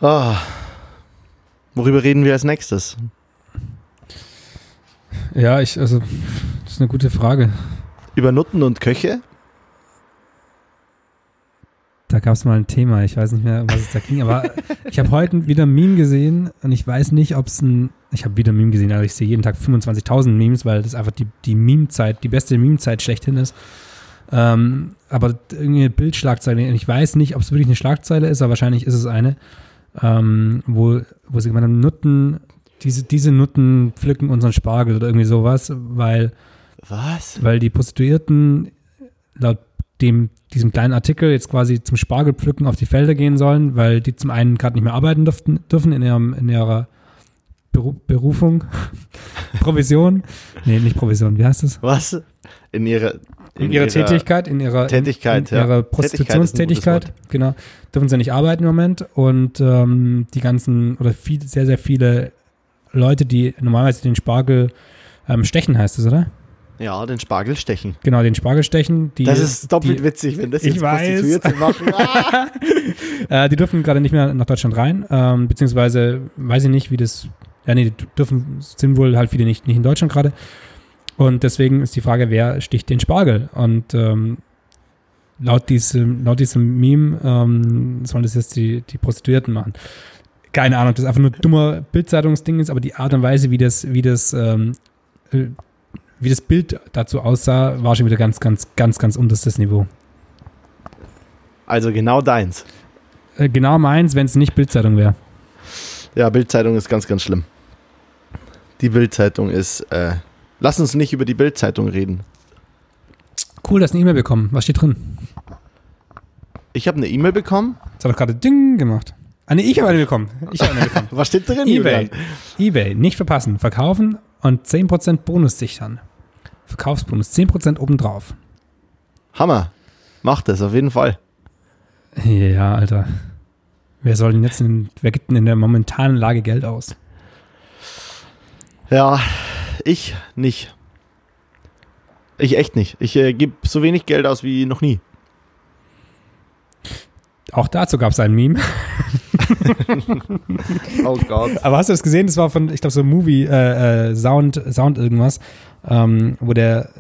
Ah. Worüber reden wir als nächstes? Ja, ich, also, das ist eine gute Frage. Über Nutten und Köche? Da gab es mal ein Thema, ich weiß nicht mehr, was es da ging, aber ich habe heute wieder ein Meme gesehen und ich weiß nicht, ob es ein, ich habe wieder ein Meme gesehen, also ich sehe jeden Tag 25.000 Memes, weil das einfach die, die Meme-Zeit, die beste Meme-Zeit schlechthin ist. Ähm, aber irgendwie eine Bildschlagzeile, ich weiß nicht, ob es wirklich eine Schlagzeile ist, aber wahrscheinlich ist es eine, ähm, wo, wo sie gemeint haben, Nutten, diese, diese Nutten pflücken unseren Spargel oder irgendwie sowas, weil Was? weil die Prostituierten laut dem, diesem kleinen Artikel jetzt quasi zum Spargelpflücken auf die Felder gehen sollen, weil die zum einen gerade nicht mehr arbeiten dürften, dürfen in, ihrem, in ihrer Beru Berufung, Provision, nee, nicht Provision, wie heißt das? Was? In ihrer, In, ihrer, Tätigkeit, in ihrer, Tätigkeit, in, ja. in ihrer Prostitutionstätigkeit, genau, dürfen sie nicht arbeiten im Moment und ähm, die ganzen, oder viel, sehr, sehr viele Leute, die normalerweise den Spargel ähm, stechen, heißt es, oder? Ja, den Spargel stechen. Genau, den Spargel stechen. Die, Das ist doppelt die, witzig, wenn das jetzt. Prostituierte machen. Ah! Äh, die dürfen gerade nicht mehr nach Deutschland rein, ähm, beziehungsweise weiß ich nicht, wie das. Ja, nee, die dürfen, sind wohl halt viele nicht, nicht in Deutschland gerade. Und deswegen ist die Frage, wer sticht den Spargel? Und ähm, laut, diesem, laut diesem Meme ähm, sollen das jetzt die, die Prostituierten machen. Keine Ahnung, das ist einfach nur dummer Bildzeitungsding ist, aber die Art und Weise, wie das, wie das, ähm, äh, wie das Bild dazu aussah, war schon wieder ganz, ganz, ganz, ganz unterstes Niveau. Also genau deins. Äh, genau meins, wenn es nicht Bildzeitung wäre. Ja, Bildzeitung ist ganz, ganz schlimm. Die Bildzeitung ist. Äh, lass uns nicht über die Bildzeitung reden. Cool, dass eine E-Mail bekommen. Was steht drin? Ich habe eine E-Mail bekommen. Das hat doch gerade Ding gemacht. Ah, nee, ich habe eine bekommen. Ich habe eine bekommen. Was steht drin? Ebay. Julian? Ebay, nicht verpassen. Verkaufen und 10% Bonus sichern. Verkaufsbonus, 10% obendrauf. Hammer. Macht das auf jeden Fall. Ja, Alter. Wer soll denn jetzt in, wer gibt denn in der momentanen Lage Geld aus? Ja, ich nicht. Ich echt nicht. Ich äh, gebe so wenig Geld aus wie noch nie. Auch dazu gab es ein Meme. Oh Gott. Aber hast du das gesehen? Das war von, ich glaube, so Movie, äh, äh, Sound, Sound irgendwas, ähm, wo der,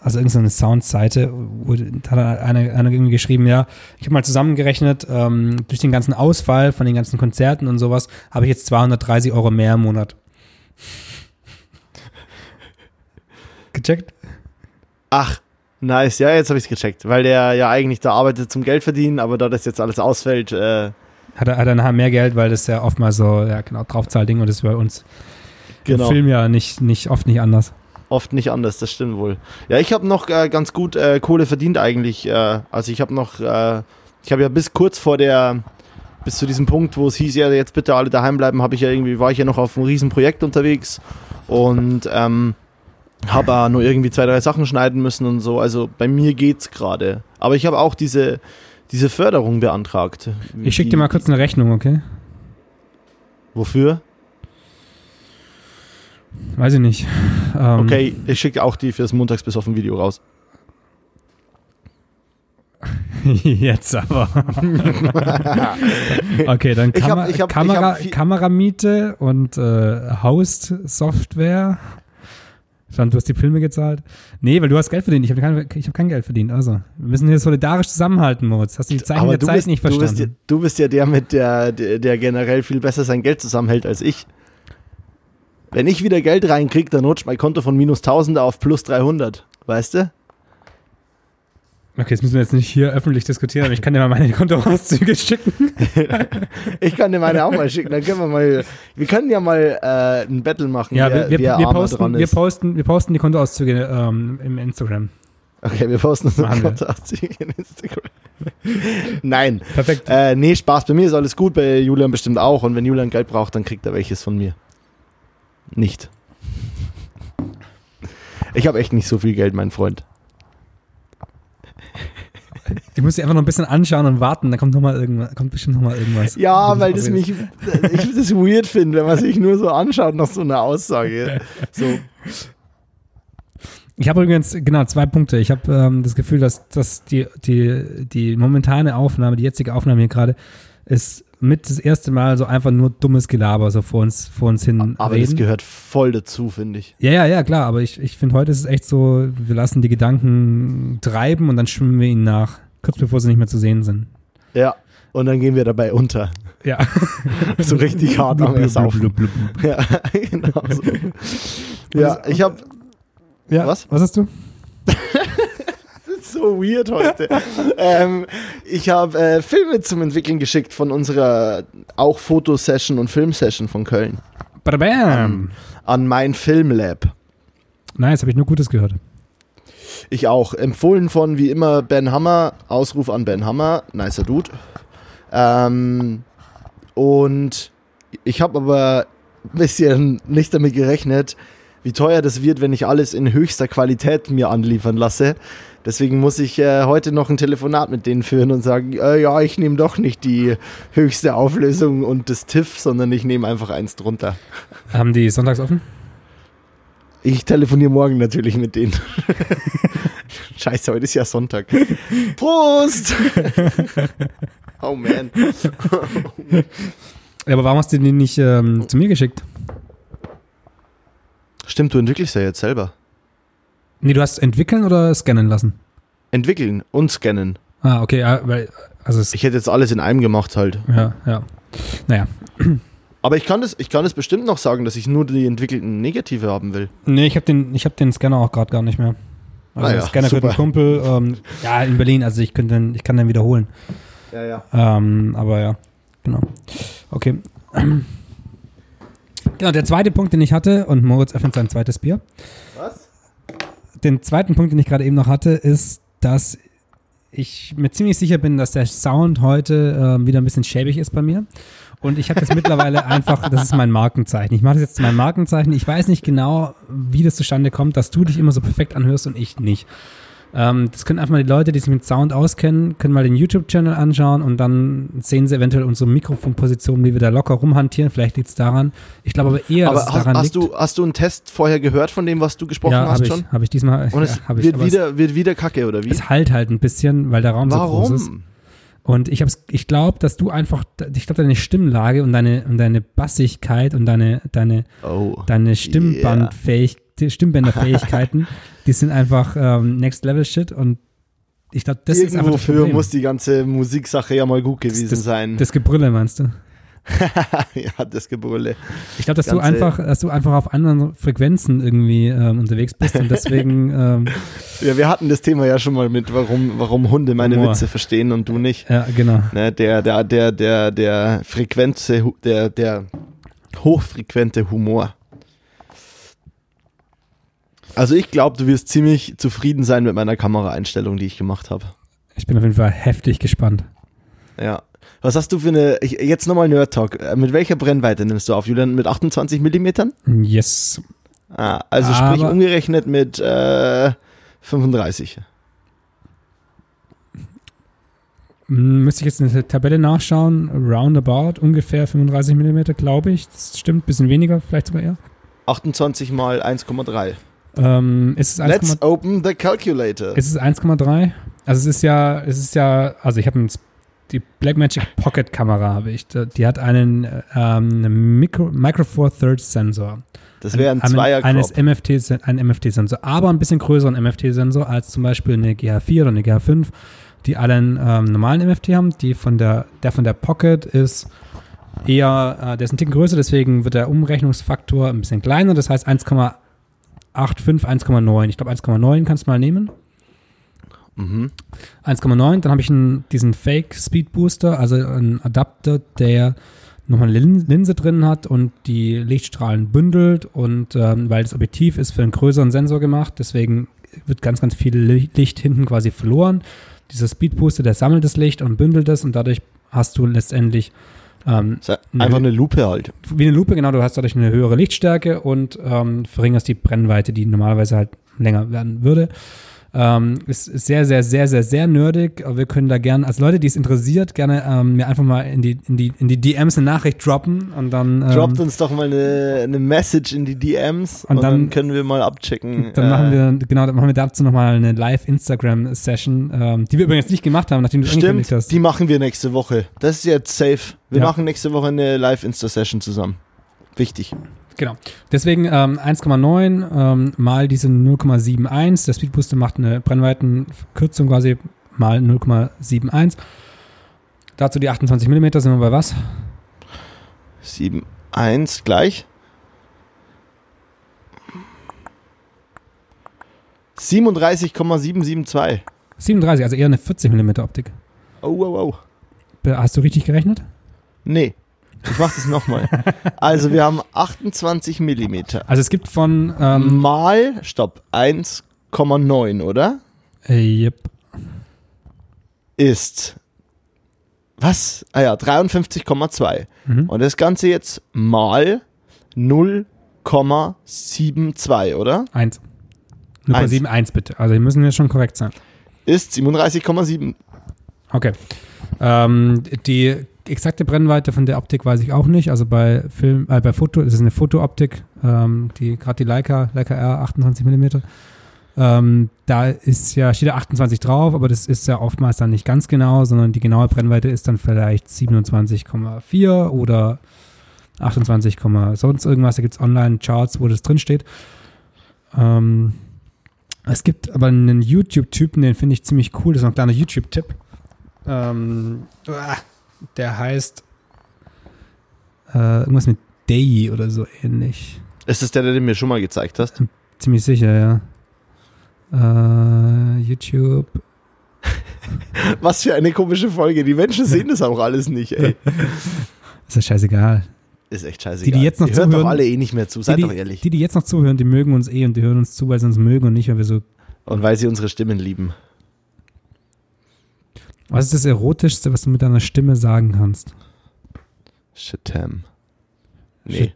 also irgendeine Soundseite, wo da hat einer, einer irgendwie geschrieben, ja, ich habe mal zusammengerechnet, ähm, durch den ganzen Ausfall von den ganzen Konzerten und sowas, habe ich jetzt 230 Euro mehr im Monat. Gecheckt? Ach, nice. Ja, jetzt habe ich es gecheckt. Weil der ja eigentlich da arbeitet zum Geld verdienen, aber da das jetzt alles ausfällt, äh, Hat er, hat er nachher mehr Geld, weil das ja oftmals so, ja genau, Draufzahlding und das ist bei uns genau. im Film ja nicht, nicht, oft nicht anders. Oft nicht anders, das stimmt wohl. Ja, ich habe noch äh, ganz gut äh, Kohle verdient eigentlich. Äh, also ich habe noch, äh, ich habe ja bis kurz vor der, bis zu diesem Punkt, wo es hieß, ja jetzt bitte alle daheim bleiben, habe ich ja irgendwie, war ich ja noch auf einem riesen Projekt unterwegs Und ähm, habe auch nur irgendwie zwei, drei Sachen schneiden müssen und so. Also bei mir geht's gerade. Aber ich habe auch diese, diese Förderung beantragt. Ich schicke dir mal kurz eine Rechnung, okay? Wofür? Weiß ich nicht. Ähm, Okay, ich schicke auch die fürs Montags bis auf ein Video raus. Jetzt aber. okay, dann Ich hab- Kamer ich hab- ich Kamera, hab viel- Kameramiete und äh, Host-Software. Stand, du hast die Filme gezahlt. Nee, weil du hast Geld verdient. Ich habe kein, ich hab kein Geld verdient. Also, wir müssen hier solidarisch zusammenhalten, Moritz. Hast du die Zeichen der du Zeit bist, nicht du bist, ja, verstanden? du bist ja der mit der, der, der generell viel besser sein Geld zusammenhält als ich. Wenn ich wieder Geld reinkriege, dann rutscht mein Konto von minus 1000 auf plus 300. Weißt du? Okay, das müssen wir jetzt nicht hier öffentlich diskutieren, aber ich kann dir mal meine Kontoauszüge schicken. Ich kann dir meine auch mal schicken. Dann können wir mal. Wir können ja mal äh, ein Battle machen. Ja, wir, wir, wir, posten, wir, posten, wir posten die Kontoauszüge ähm, im Instagram. Okay, wir posten unsere. Kontoauszüge in Instagram. Nein. Perfekt. Äh, nee, Spaß. Bei mir ist alles gut, bei Julian bestimmt auch. Und wenn Julian Geld braucht, dann kriegt er welches von mir. Nicht. Ich habe echt nicht so viel Geld, mein Freund. Ich muss dich einfach noch ein bisschen anschauen und warten, dann kommt noch mal irgendwas, kommt bestimmt noch mal irgendwas. Ja, weil das mich, ich das weird finde, wenn man sich nur so anschaut nach so einer Aussage. So, Ich habe übrigens, genau, zwei Punkte. Ich habe ähm, das Gefühl, dass, dass die, die, die momentane Aufnahme, die jetzige Aufnahme hier gerade, ist mit das erste Mal so einfach nur dummes Gelaber so vor uns, vor uns hin aber das reden. gehört voll dazu, finde ich. Ja, ja, ja, klar, aber ich, ich finde, heute ist es echt so, wir lassen die Gedanken treiben und dann schwimmen wir ihnen nach, kurz bevor sie nicht mehr zu sehen sind. Ja. Und dann gehen wir dabei unter. Ja. So richtig hart am Ersaufen. Ja, genau so. Ja, ich habe Ja, Was? Was hast du? so weird heute. ähm, ich habe äh, Filme zum Entwickeln geschickt von unserer auch Fotosession und Filmsession von Köln Badabam. an mein Filmlab. Nice, habe ich nur Gutes gehört. Ich auch. Empfohlen von wie immer Ben Hammer. Ausruf an Ben Hammer. Nicer Dude. Ähm, und ich habe aber ein bisschen nicht damit gerechnet, wie teuer das wird, wenn ich alles in höchster Qualität mir anliefern lasse. Deswegen muss ich äh, heute noch ein Telefonat mit denen führen und sagen, äh, ja, ich nehme doch nicht die höchste Auflösung und das TIFF, sondern ich nehme einfach eins drunter. Haben die sonntags offen? Ich telefoniere morgen natürlich mit denen. Scheiße, heute ist ja Sonntag. Prost! oh man. Ja, aber warum hast du die nicht ähm, zu mir geschickt? Stimmt, du entwickelst ja jetzt selber. Nee, du hast entwickeln oder scannen lassen? Entwickeln und scannen. Ah, okay, ja, weil, also Ich hätte jetzt alles in einem gemacht halt. ja, ja. Naja, Aber ich kann das, ich kann das bestimmt noch sagen, dass ich nur die entwickelten Negative haben will. nee, ich habe den, ich hab den Scanner auch gerade gar nicht mehr. Also Ah ja, Scanner für super. den Kumpel, ähm, ja, in Berlin, also ich, könnte den, ich kann den wiederholen. Ja, ja. Ähm, aber ja, genau. Okay. Genau, der zweite Punkt, den ich hatte, und Moritz öffnet sein zweites Bier. Was? Den zweiten Punkt, den ich gerade eben noch hatte, ist, dass ich mir ziemlich sicher bin, dass der Sound heute ähm, wieder ein bisschen schäbig ist bei mir. Und ich habe das mittlerweile einfach, das ist mein Markenzeichen. Ich mache das jetzt zu meinem Markenzeichen. Ich weiß nicht genau, wie das zustande kommt, dass du dich immer so perfekt anhörst und ich nicht. Ähm, das können einfach mal die Leute, die sich mit Sound auskennen, können mal den YouTube-Channel anschauen und dann sehen sie eventuell unsere Mikrofonposition, wie wir da locker rumhantieren. Vielleicht liegt es daran. Ich glaube aber eher, Aber dass es hast, daran hast, liegt. du, hast du einen Test vorher gehört von dem, was du gesprochen ja, hast habe schon? ich, hab ich diesmal. Und es ja, hab ich, wird, es- wieder, wird wieder kacke, oder wie? es halt halt ein bisschen, weil der Raum so groß ist. Warum? Und ich hab's, ich glaube, dass du einfach, ich glaube, deine Stimmlage und deine, und deine Bassigkeit und deine, deine, Oh. deine Stimmbandfähig, die Stimmbänderfähigkeiten, die sind einfach ähm, Next Level Shit und ich glaube, das ist einfach das Problem. muss die ganze Musiksache ja mal gut gewesen das, sein. Das Gebrülle, meinst du? ja, das Gebrülle. Ich glaube, dass du Ganze- einfach, dass du einfach auf anderen Frequenzen irgendwie ähm, unterwegs bist und deswegen, ähm, Ja, wir hatten das Thema ja schon mal mit, warum, warum Hunde meine Humor. Witze verstehen und du nicht. ja, genau. Ne, der, der, der, der, der frequente, Hu- der, der hochfrequente Humor. Also ich glaube, du wirst ziemlich zufrieden sein mit meiner Kameraeinstellung, die ich gemacht habe. Ich bin auf jeden Fall heftig gespannt. Ja. Was hast du für eine, ich, jetzt nochmal Nerd Talk. Äh, Mit welcher Brennweite nimmst du auf, Julian? Mit 28 Millimetern? Yes. Ah, also sprich Aber- umgerechnet mit äh, 35. Hm, Müsste ich jetzt in der Tabelle nachschauen. Roundabout, ungefähr 35 mm, glaube ich. Das stimmt, bisschen weniger, vielleicht sogar eher. 28 mal 1,3. Ähm, ist es 1,3? Let's open the calculator. Ist es 1,3? Also es ist ja, es ist ja, also ich habe die Blackmagic Pocket Kamera habe ich. Die hat einen ähm, einen Micro, Micro Four Thirds Sensor. Das wäre ein Zweier eines. MFT, ein MFT-Sensor, aber ein bisschen größeren MFT-Sensor als zum Beispiel eine GH4 oder eine GH5, die alle einen ähm, normalen MFT haben. Die von der, der von der Pocket ist eher, äh, der ist ein Ticken größer, deswegen wird der Umrechnungsfaktor ein bisschen kleiner. Das heißt 1,85, 1,9. Ich glaube 1,9 kannst du mal nehmen. Mhm. 1,9, dann habe ich einen, diesen Fake Speed Booster, also einen Adapter, der nochmal eine Lin- Linse drin hat und die Lichtstrahlen bündelt und ähm, weil das Objektiv ist für einen größeren Sensor gemacht, deswegen wird ganz, ganz viel Li- Licht hinten quasi verloren. Dieser Speed Booster, der sammelt das Licht und bündelt es und dadurch hast du letztendlich ähm, Einfach eine Lupe halt. wie eine Lupe, genau, du hast dadurch eine höhere Lichtstärke und ähm, verringerst die Brennweite, die normalerweise halt länger werden würde. Ähm, ist, ist sehr, sehr, sehr, sehr, sehr nerdig. Wir können da gerne, als Leute, die es interessiert, gerne ähm, mir einfach mal in die, in, die, in die DMs eine Nachricht droppen und dann, ähm, Droppt uns doch mal eine, eine Message in die DMs und, Und dann, dann- können wir mal abchecken. dann äh, machen wir, genau, dann machen wir dazu nochmal eine Live-Instagram-Session, ähm, die wir übrigens nicht gemacht haben, nachdem du Stimmt, hast. die machen wir nächste Woche. Das ist jetzt safe. Wir Ja. machen nächste Woche eine Live-Insta-Session zusammen. Wichtig. Genau. Deswegen ähm, 1,9 ähm, mal diese 0,71. Der Speedbooster macht eine Brennweitenverkürzung quasi mal 0,71. Dazu die 28 mm sind wir bei was? 7, 1 gleich. 37,772. 37, also eher eine 40 mm Optik. Oh, oh, oh. Be- Hast du richtig gerechnet? Nee. Ich mach das nochmal. Also wir haben 28 Millimeter. Also es gibt von ähm, Mal, stopp, 1,9, oder? äh, yep. Ist. Was? Ah ja, 53,2. Mhm. Und das Ganze jetzt mal 0,72, oder? 1. 0,71 bitte. Also die müssen ja schon korrekt sein. Ist 37,7. Okay. Ähm, die exakte Brennweite von der Optik weiß ich auch nicht. Also bei Film, äh, bei Foto, das ist eine Fotooptik, ähm, die gerade die Leica, Leica R 28 mm. Ähm, da ist ja, steht ja 28 drauf, aber das ist ja oftmals dann nicht ganz genau, sondern die genaue Brennweite ist dann vielleicht 27,4 oder 28, sonst irgendwas. Da gibt es Online-Charts, wo das drin steht. Ähm, es gibt aber einen YouTube-Typen, den finde ich ziemlich cool. Das ist noch ein kleiner YouTube-Tipp. Ähm, uah, der heißt äh, irgendwas mit Day oder so ähnlich. Ist das der, der du mir schon mal gezeigt hast? Ziemlich sicher, ja. Äh, YouTube. Was für eine komische Folge. Die Menschen sehen das auch alles nicht, ey. Ist ja scheißegal. Ist echt scheiße. Die, die jetzt noch Ihr hört doch zuhören- alle eh nicht mehr zu, seid die, doch die, ehrlich. Die, die jetzt noch zuhören, die mögen uns eh und die hören uns zu, weil sie uns mögen und nicht, weil wir so. Und weil sie unsere Stimmen lieben. Was ist das Erotischste, was du mit deiner Stimme sagen kannst? Shitam. Nee.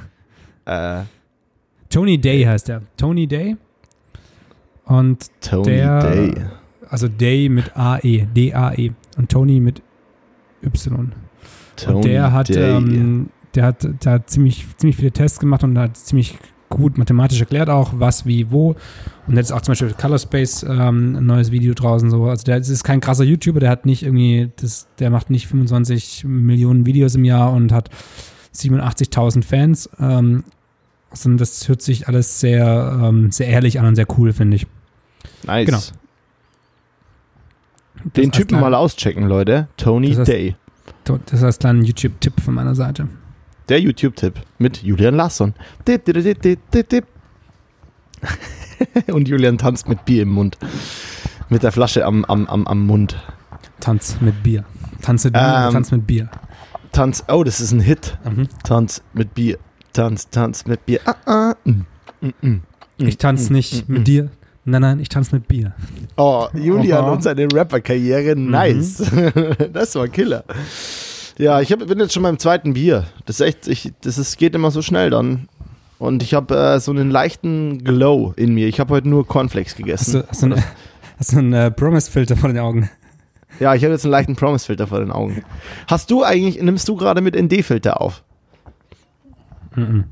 äh, Tony Day heißt er. Tony Day. Und Tony Der- Day. also Day mit AE, D-A-E. Und Tony mit Y. Tony und der hat, ähm, der hat, der hat ziemlich, ziemlich viele Tests gemacht und hat ziemlich gut mathematisch erklärt auch, was, wie, wo. Und jetzt auch zum Beispiel Color Space ähm, ein neues Video draußen so. Also der ist kein krasser YouTuber, der hat nicht irgendwie, das, der macht nicht 25 Millionen Videos im Jahr und hat 87.000 Fans. Ähm, sondern das hört sich alles sehr, ähm, sehr ehrlich an und sehr cool, finde ich. nice. genau. Den Typen mal auschecken, Leute. Tony Das heißt- Day. Das ist als kleinen YouTube-Tipp von meiner Seite. Der YouTube-Tipp mit Julian Larsson. Und Julian tanzt mit Bier im Mund. Mit der Flasche am, am, am, am Mund. Tanz mit Bier. Tanz mit Bier, Ähm, Tanz mit Bier. Tanz, oh, das ist ein Hit. Mhm. Tanz mit Bier. Tanz, Tanz mit Bier. Ah, ah. Mm, mm, mm. Ich tanze Mm, nicht mm, mit mm. dir. Nein, nein, ich tanze mit Bier. Oh, Julian Aha. und seine Rapper-Karriere, Mhm. nice. das war Killer. Ja, ich hab, bin jetzt schon beim zweiten Bier. Das ist echt, ich, das ist, geht immer so schnell dann. und ich habe äh, so einen leichten Glow in mir. Ich habe heute nur Cornflakes gegessen. hast du, einen- hast du einen äh, Promise-Filter vor den Augen? Ja, ich habe jetzt einen leichten Promise-Filter vor den Augen. Hast du eigentlich, nimmst du gerade mit ND-Filter auf? Mhm.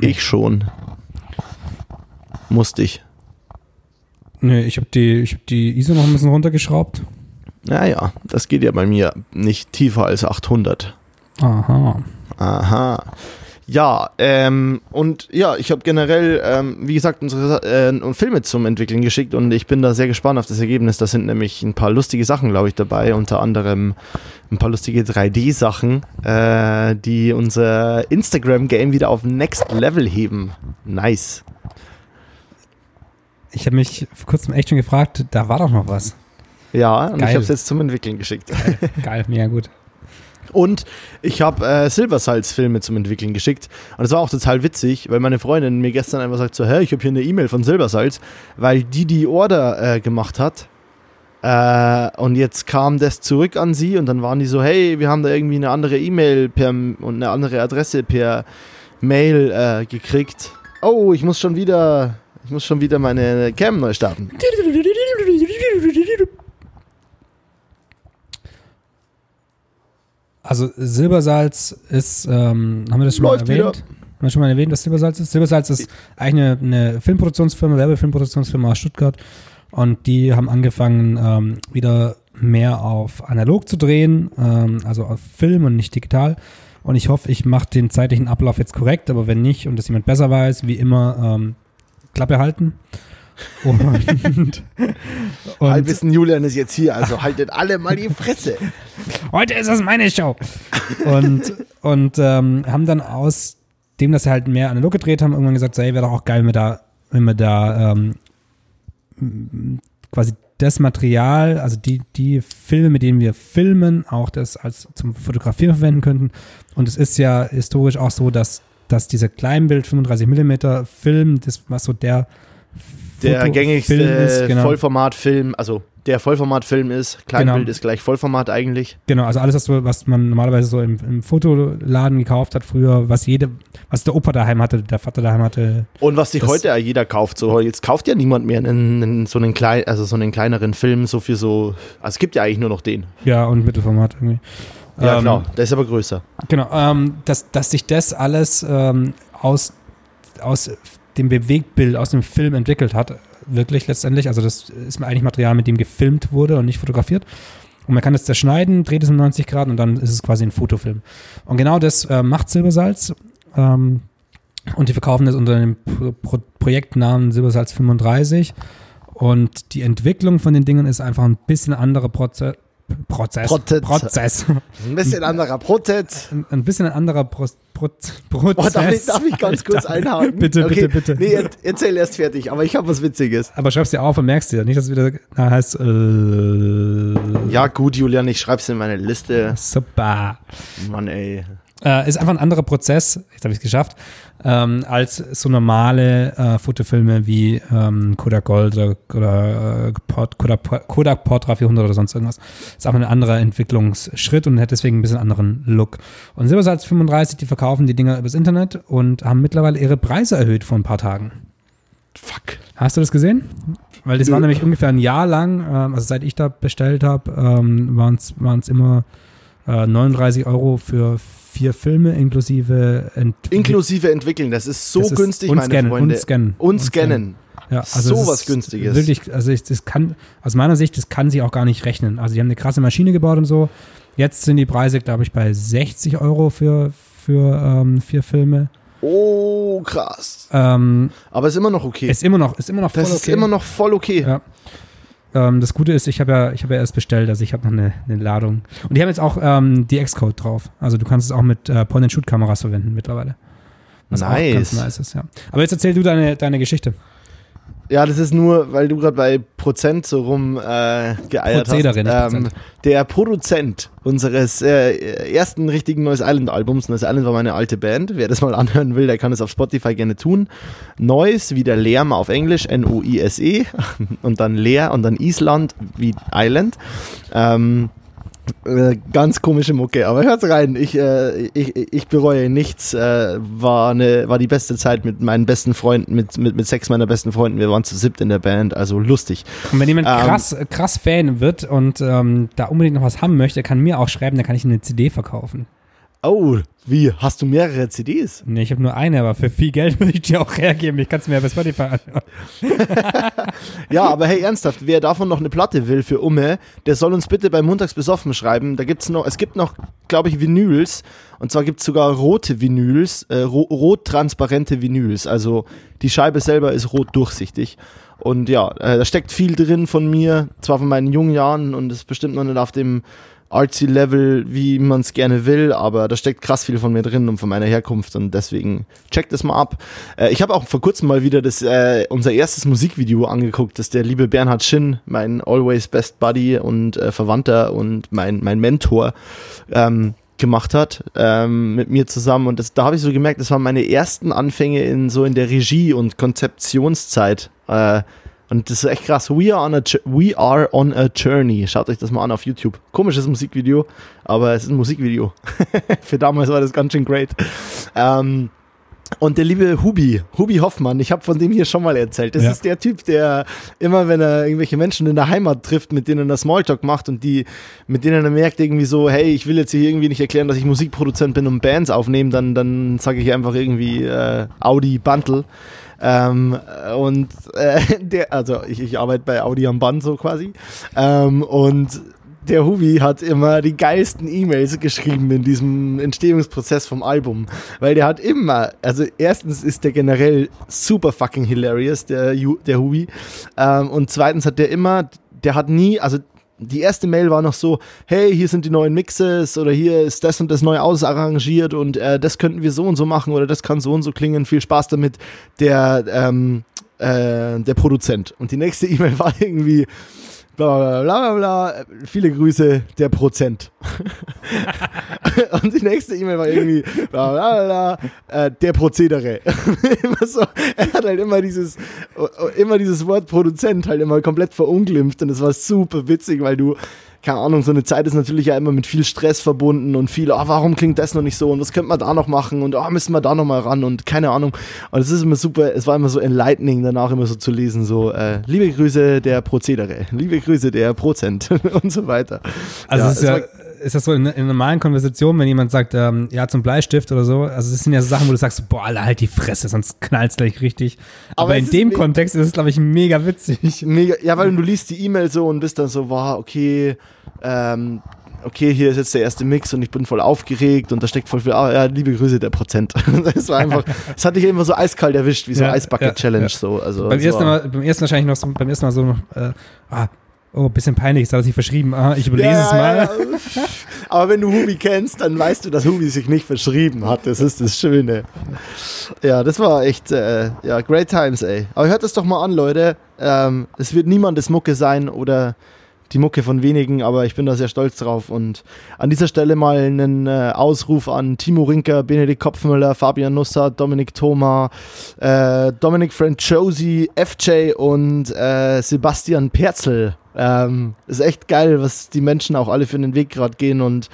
Ich schon. Musste ich. Nö, ich habe die, ich hab die ISO noch ein bisschen runtergeschraubt. Naja, das geht ja bei mir nicht tiefer als 800. Aha. Aha. Ja, ähm, und ja, ich habe generell, ähm, wie gesagt, unsere äh, Filme zum Entwickeln geschickt und ich bin da sehr gespannt auf das Ergebnis. Da sind nämlich ein paar lustige Sachen, glaube ich, dabei, unter anderem ein paar lustige 3D-Sachen, äh, die unser Instagram-Game wieder auf Next Level heben. Nice. Ich habe mich vor kurzem echt schon gefragt, da war doch noch was. Ja, und ich Geil. habe es jetzt zum Entwickeln geschickt. Geil, mega gut. Und ich habe äh, Silbersalz-Filme zum Entwickeln geschickt. Und das war auch total witzig, weil meine Freundin mir gestern einfach sagt so, hä, ich habe hier eine E-Mail von Silbersalz, weil die die Order äh, gemacht hat. Äh, und jetzt kam das zurück an sie und dann waren die so, hey, wir haben da irgendwie eine andere E-Mail und eine andere Adresse per Mail äh, gekriegt. Oh, ich muss schon wieder, ich muss schon wieder meine Cam neu starten. Also Silbersalz ist, ähm, haben wir das schon Läuft mal wieder. erwähnt? Haben wir schon mal erwähnt, was Silbersalz ist? Silbersalz ist eigentlich eine, eine Filmproduktionsfirma, Werbefilmproduktionsfirma aus Stuttgart. Und die haben angefangen, ähm, wieder mehr auf analog zu drehen, ähm, also auf Film und nicht digital. Und ich hoffe, ich mache den zeitlichen Ablauf jetzt korrekt, aber wenn nicht und das jemand besser weiß, wie immer, ähm, Klappe halten. Und, und Halbwissen Julian ist jetzt hier, also haltet alle mal die Fresse. heute ist das meine Show. Und, und ähm, haben dann aus dem, dass sie halt mehr analog gedreht haben, irgendwann gesagt, so, ey, wäre doch auch geil, wenn wir da, wenn wir da ähm, quasi das Material, also die, die Filme, mit denen wir filmen, auch das als zum Fotografieren verwenden könnten. Und es ist ja historisch auch so, dass, dass dieser Kleinbild 35 mm Film, das was so der der Fotofilm gängigste ist, genau. Vollformatfilm, also der Vollformatfilm ist, Kleinbild Genau. ist gleich Vollformat eigentlich. Genau, also alles, was, man normalerweise so im, im Fotoladen gekauft hat früher, was jede, was der Opa daheim hatte, der Vater daheim hatte. Und was sich heute ja jeder kauft, so jetzt kauft ja niemand mehr einen, einen, so einen klein, also so einen kleineren Film, so für so, also es gibt ja eigentlich nur noch den. Ja, und Mittelformat irgendwie. Ja Ähm, klar, der ist aber größer. Genau, ähm, dass, dass sich das alles ähm, aus, aus dem Bewegtbild, aus dem Film entwickelt hat, wirklich letztendlich. Also das ist eigentlich Material, mit dem gefilmt wurde und nicht fotografiert. Und man kann das zerschneiden, dreht es um 90 Grad und dann ist es quasi ein Fotofilm. Und genau das äh, macht Silbersalz. Ähm, und die verkaufen das unter dem Pro Pro Projektnamen Silbersalz 35. Und die Entwicklung von den Dingen ist einfach ein bisschen anderer Proze Prozess. Prozess. Prozess. Ein bisschen anderer Prozess. ein, ein bisschen ein anderer Pro Pro Prozess. Oh, darf, ich, darf ich ganz kurz einhaken? Bitte, okay. bitte, bitte. Nee, er, erzähl erst fertig, aber ich habe was Witziges. Aber schreib's dir auf und merkst dir nicht, dass es wieder na, heißt. Äh, Ja gut, Julian, ich schreib's in meine Liste. Super. Mann, ey. Äh, ist einfach ein anderer Prozess, jetzt habe ich es geschafft, ähm, als so normale äh, Fotofilme wie ähm, Kodak Gold oder, oder äh, Port, Kodak, Kodak Portra 400 oder sonst irgendwas. Ist einfach ein anderer Entwicklungsschritt und hat deswegen ein bisschen anderen Look. Und Silbersalz 35, die verkaufen die Dinger übers Internet und haben mittlerweile ihre Preise erhöht vor ein paar Tagen. Fuck. Hast du das gesehen? Weil das war nämlich ungefähr ein Jahr lang, ähm, also seit ich da bestellt habe, ähm, waren es immer äh, 39 Euro für vier Filme inklusive Ent Inklusive entwickeln, das ist so Das ist- günstig, und meine scannen, Freunde. Und scannen. Und scannen. Ja, So es was ist Günstiges. Wirklich, also ich, das kann, aus meiner Sicht, das kann sich auch gar nicht rechnen. Also die haben eine krasse Maschine gebaut und so. Jetzt sind die Preise, glaube ich, bei 60 Euro für, für ähm, vier Filme. Oh, krass. Ähm, Aber ist immer noch okay. Ist immer noch, ist immer noch voll das ist okay. immer noch voll okay. Ja. Ähm, das Gute ist, ich habe ja, ich habe ja erst bestellt, also ich habe noch eine, eine Ladung. Und die haben jetzt auch ähm, die X-Code drauf. Also du kannst es auch mit äh, Point-and-Shoot-Kameras verwenden mittlerweile. Was auch ganz Nice. nice ist, ja. Aber jetzt erzähl du deine, deine Geschichte. Ja, das ist nur, weil du gerade bei Prozent so rum äh, geeiert Prozedere, hast. Ähm, der Produzent unseres äh, ersten richtigen Neues Island Albums, Neues Island war meine alte Band, wer das mal anhören will, der kann es auf Spotify gerne tun. Neues, wie der Lärm auf Englisch, N-O-I-S-E und dann Leer und dann Island wie Island. Ähm, Äh, ganz komische Mucke, aber hört rein. Ich, äh, ich, ich bereue nichts. Äh, war, eine, war die beste Zeit mit meinen besten Freunden, mit, mit, mit sechs meiner besten Freunden. Wir waren zu siebt in der Band, also lustig. Und wenn jemand ähm, krass, krass Fan wird und ähm, da unbedingt noch was haben möchte, kann mir auch schreiben, dann kann ich eine CD verkaufen. Oh, wie? Hast du mehrere CDs? Nee, ich habe nur eine, aber für viel Geld würde ich dir auch hergeben. Ich kann es mir bei Spotify anhören. ja, aber hey, ernsthaft, wer davon noch eine Platte will für Umme, der soll uns bitte bei Montags besoffen schreiben. Da gibt's noch, es gibt noch, glaube ich, Vinyls. Und zwar gibt es sogar rote Vinyls, äh, ro rot transparente Vinyls. Also die Scheibe selber ist rot durchsichtig. Und ja, äh, da steckt viel drin von mir, zwar von meinen jungen Jahren und ist bestimmt noch nicht auf dem artsy Level, wie man es gerne will, aber da steckt krass viel von mir drin und von meiner Herkunft und deswegen checkt das mal ab. Äh, ich habe auch vor kurzem mal wieder das äh, unser erstes Musikvideo angeguckt, das der liebe Bernhard Schinn, mein always best buddy und äh, Verwandter und mein mein Mentor ähm, gemacht hat ähm, mit mir zusammen und das, da habe ich so gemerkt, das waren meine ersten Anfänge in so in der Regie und Konzeptionszeit. Äh, und das ist echt krass. We are, on a, we are on a journey. Schaut euch das mal an auf YouTube. Komisches Musikvideo, aber es ist ein Musikvideo. Für damals war das ganz schön great. Ähm, und der liebe Hubi, Hubi Hoffmann, ich habe von dem hier schon mal erzählt. Das ja. ist der Typ, der immer, wenn er irgendwelche Menschen in der Heimat trifft, mit denen er Smalltalk macht und die, mit denen er merkt irgendwie so, hey, ich will jetzt hier irgendwie nicht erklären, dass ich Musikproduzent bin und Bands aufnehmen, dann, dann sage ich einfach irgendwie äh, Audi Bundle. Ähm, und äh, der, also ich, ich arbeite bei Audi am Band so quasi. Ähm, und der Hubi hat immer die geilsten E-Mails geschrieben in diesem Entstehungsprozess vom Album. Weil der hat immer, also erstens ist der generell super fucking hilarious, der, der Hubi. Ähm, und zweitens hat der immer, der hat nie, also die erste Mail war noch so, hey, hier sind die neuen Mixes oder hier ist das und das neu ausarrangiert und äh, das könnten wir so und so machen oder das kann so und so klingen. Viel Spaß damit, der, ähm, äh, der Produzent. Und die nächste E-Mail war irgendwie, bla bla bla bla, viele Grüße, der Prozent. und die nächste E-Mail war irgendwie, bla bla bla, äh, der Prozedere. immer so, er hat halt immer dieses, immer dieses Wort Produzent halt immer komplett verunglimpft und es war super witzig, weil du keine Ahnung, so eine Zeit ist natürlich ja immer mit viel Stress verbunden und viel, oh, warum klingt das noch nicht so und was könnte man da noch machen und oh, müssen wir da noch mal ran und keine Ahnung. Und es ist immer super, es war immer so enlightening, danach immer so zu lesen, so, äh, liebe Grüße der Prozedere, liebe Grüße der Prozent und so weiter. Also ja, es ist ja, ist das so in, in normalen Konversationen, wenn jemand sagt, ähm, ja, zum Bleistift oder so? Also, das sind ja so Sachen, wo du sagst, boah, Alter, halt die Fresse, sonst knallst gleich richtig. Aber, Aber in dem Kontext ist es, glaube ich, mega witzig. Mega, ja, weil du liest die E-Mail so und bist dann so, wow, okay, ähm, okay, hier ist jetzt der erste Mix und ich bin voll aufgeregt und da steckt voll viel, ah, ja, liebe Grüße, der Prozent. das war einfach, das hatte ich immer so eiskalt erwischt, wie so ja, Eisbucket-Challenge, ja, ja. so. Also, beim, ersten Mal, beim ersten wahrscheinlich noch so, beim ersten Mal so, äh, ah, Oh, bisschen peinlich, ist das nicht verschrieben. Ah, ich überlese ja, es mal. Ja. Aber wenn du Hubi kennst, dann weißt du, dass Hubi sich nicht verschrieben hat. Das ist das Schöne. Ja, das war echt, äh, ja, great times, ey. Aber hört das doch mal an, Leute. Ähm, es wird niemandes Mucke sein oder die Mucke von wenigen, aber ich bin da sehr stolz drauf. Und an dieser Stelle mal einen äh, Ausruf an Timo Rinker, Benedikt Kopfmüller, Fabian Nusser, Dominik Thoma, äh, Dominik Franchosi, FJ und äh, Sebastian Perzel. Ähm, ist echt geil, was die Menschen auch alle für den Weg gerade gehen und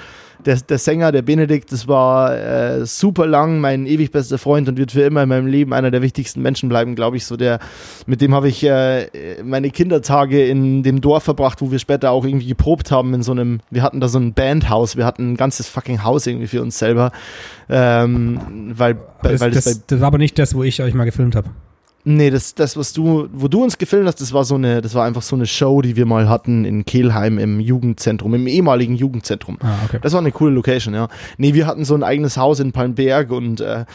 der, der Sänger, der Benedikt, das war äh, super lang mein ewig bester Freund und wird für immer in meinem Leben einer der wichtigsten Menschen bleiben, glaube ich. So der, mit dem habe ich äh, meine Kindertage in dem Dorf verbracht, wo wir später auch irgendwie geprobt haben in so einem, wir hatten da so ein Bandhaus, wir hatten ein ganzes fucking Haus irgendwie für uns selber. Ähm, weil, das, weil das, das, das war aber nicht das, wo ich euch mal gefilmt habe. Nee, das, das, was du, wo du uns gefilmt hast, das war so eine, das war einfach so eine Show, die wir mal hatten in Kehlheim im Jugendzentrum, im ehemaligen Jugendzentrum. Ah, okay. Das war eine coole Location, ja. Nee, wir hatten so ein eigenes Haus in Palmberg und äh,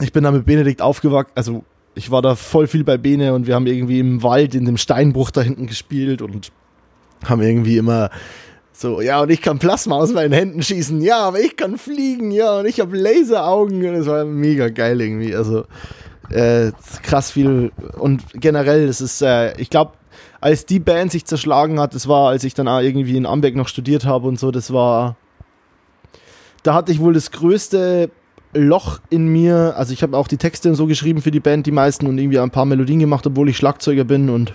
ich bin da mit Benedikt aufgewachsen, also ich war da voll viel bei Bene und wir haben irgendwie im Wald in dem Steinbruch da hinten gespielt und haben irgendwie immer so, ja, und ich kann Plasma aus meinen Händen schießen, ja, aber ich kann fliegen, ja, und ich habe Laseraugen und das war mega geil irgendwie, also äh, krass viel und generell, es ist, äh, ich glaube, als die Band sich zerschlagen hat, das war, als ich dann irgendwie in Amberg noch studiert habe und so, das war, da hatte ich wohl das größte Loch in mir, also ich habe auch die Texte so geschrieben für die Band, die meisten und irgendwie ein paar Melodien gemacht, obwohl ich Schlagzeuger bin und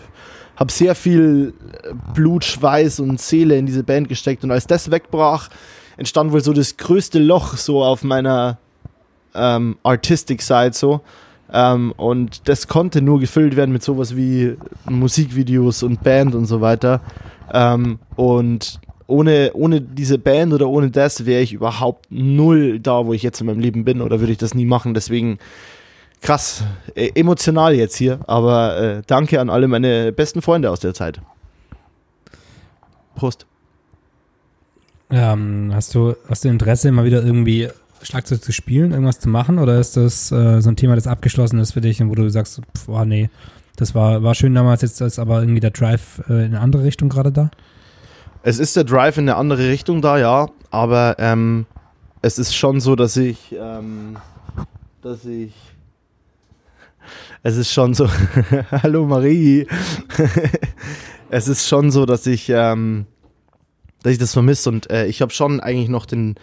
habe sehr viel äh, Blut, Schweiß und Seele in diese Band gesteckt und als das wegbrach, entstand wohl so das größte Loch so auf meiner ähm, Artistic Side so. Ähm, und das konnte nur gefüllt werden mit sowas wie Musikvideos und Band und so weiter. Ähm, und ohne, ohne diese Band oder ohne das wäre ich überhaupt null da, wo ich jetzt in meinem Leben bin oder würde ich das nie machen. Deswegen krass, äh, emotional jetzt hier, aber äh, danke an alle meine besten Freunde aus der Zeit. Prost. Ähm, hast, du, hast du Interesse, mal wieder irgendwie Schlagzeug zu spielen, irgendwas zu machen? Oder ist das äh, so ein Thema, das abgeschlossen ist für dich und wo du sagst, pf, oh nee, das war, war schön damals, jetzt ist aber irgendwie der Drive äh, in eine andere Richtung gerade da? Es ist der Drive in eine andere Richtung da, ja, aber ähm, es ist schon so, dass ich, ähm, dass ich, es ist schon so, hallo Marie, es ist schon so, dass ich, ähm, dass ich das vermisse und äh, ich habe schon eigentlich noch den,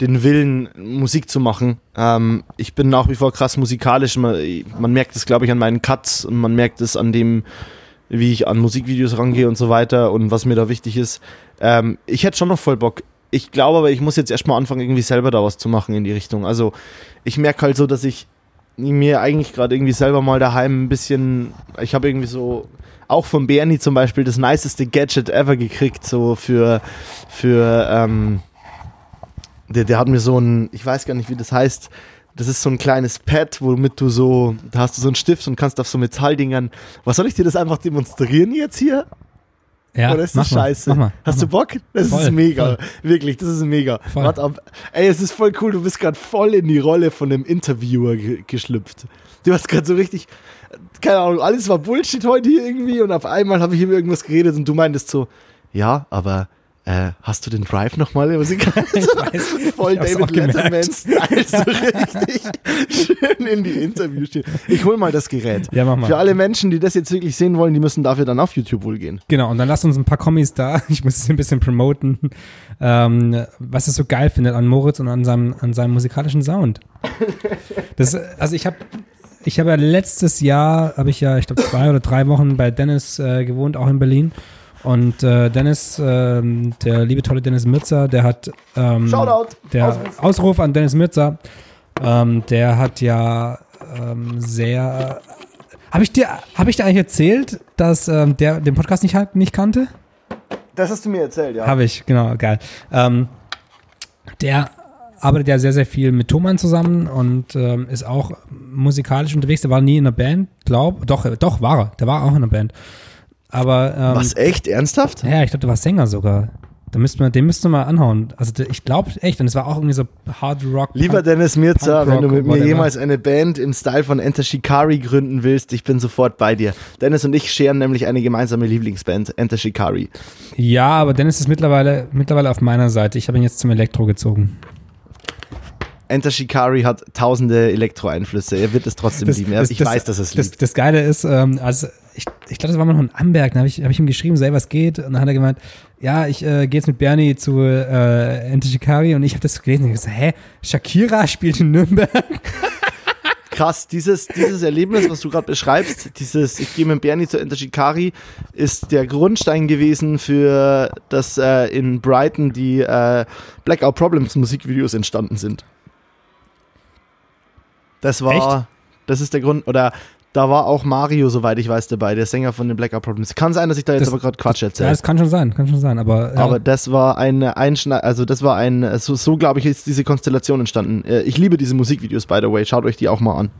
den Willen, Musik zu machen. Ähm, ich bin nach wie vor krass musikalisch. Man, man merkt es, glaube ich, an meinen Cuts und man merkt es an dem, wie ich an Musikvideos rangehe und so weiter und was mir da wichtig ist. Ähm, ich hätte schon noch voll Bock. Ich glaube aber, ich muss jetzt erstmal anfangen, irgendwie selber da was zu machen in die Richtung. Also ich merke halt so, dass ich mir eigentlich gerade irgendwie selber mal daheim ein bisschen, ich habe irgendwie so auch von Bernie zum Beispiel das niceste Gadget ever gekriegt, so für, für, ähm, der, der hat mir so ein, ich weiß gar nicht, wie das heißt, das ist so ein kleines Pad, womit du so, da hast du so einen Stift und kannst auf so Metalldingern, was soll ich dir das einfach demonstrieren jetzt hier? Ja, Oder ist mach das mal, scheiße? mach mal, Hast mach du mal. Bock? Das Voll, ist mega. voll. Wirklich, das ist mega. Voll. Warte ab. Ey, es ist voll cool, du bist gerade voll in die Rolle von dem Interviewer ge geschlüpft. Du hast gerade so richtig, keine Ahnung, alles war Bullshit heute hier irgendwie und auf einmal habe ich über irgendwas geredet und du meintest so, ja, aber äh, hast du den Drive nochmal musikalisch? weiß, voll David. Letterman-Style, so richtig schön in die Interviews stehen. Ich hol mal das Gerät. Ja, mach mal. Für alle Menschen, die das jetzt wirklich sehen wollen, die müssen dafür dann auf YouTube wohl gehen. Genau, und dann lasst uns ein paar Kommis da. Ich muss es ein bisschen promoten, ähm, was es so geil findet an Moritz und an seinem, an seinem musikalischen Sound. Das, also ich habe ich habe ja letztes Jahr, habe ich ja, ich glaube, zwei oder drei Wochen bei Dennis äh, gewohnt, auch in Berlin. Und äh, Dennis, ähm, der liebe tolle Dennis Mirza, der hat ähm, Shoutout. der Ausruf. Ausruf an Dennis Mirza, ähm, der hat ja ähm, sehr. Habe ich dir, habe ich dir eigentlich erzählt, dass ähm, der den Podcast nicht, nicht kannte? Das hast du mir erzählt, ja. Habe ich, genau, geil. Ähm, der arbeitet ja sehr, sehr viel mit Thomann zusammen und ähm, ist auch musikalisch unterwegs. Der war nie in einer Band, glaub. Doch, äh, doch, war er. Der war auch in einer Band. Aber ähm, Was, echt? Ernsthaft? ja, ich glaube, der war Sänger sogar. Da müsste man, den müsste man mal anhauen. Also ich glaube echt, und es war auch irgendwie so Hard Rock. Lieber Punk- Dennis Mirza, wenn du mit mir jemals eine Band im Style von Enter Shikari gründen willst, ich bin sofort bei dir. Dennis und ich scheren nämlich eine gemeinsame Lieblingsband, Enter Shikari. Ja, aber Dennis ist mittlerweile, mittlerweile auf meiner Seite. Ich habe ihn jetzt zum Elektro gezogen. Enter Shikari hat tausende Elektro-Einflüsse. Er wird es trotzdem lieben. Er, ich weiß, dass es das, liebt. das Geile ist, ähm, also ich, ich glaube, das war mal noch in Amberg, da habe ich, hab ich ihm geschrieben, sei was geht. Und dann hat er gemeint, ja, ich äh, gehe jetzt mit Bernie zu äh, Ente Shikari und ich habe das gelesen und ich gesagt, hä, Shakira spielt in Nürnberg? Krass, dieses, dieses Erlebnis, was du gerade beschreibst, dieses Ich gehe mit Bernie zu Enter Shikari, ist der Grundstein gewesen für dass äh, in Brighton die äh, Blackout Problems Musikvideos entstanden sind. Das war, das ist der Grund, oder da war auch Mario, soweit ich weiß, dabei, der Sänger von den Blackout Problems. Kann sein, dass ich da jetzt Das- aber gerade Quatsch Ja, erzähle. das kann schon sein, kann schon sein, aber, ja, Aber das war ein Einschneid, also das war ein, so, so glaube ich, ist diese Konstellation entstanden. Äh, Ich liebe diese Musikvideos, by the way. Schaut euch die auch mal an.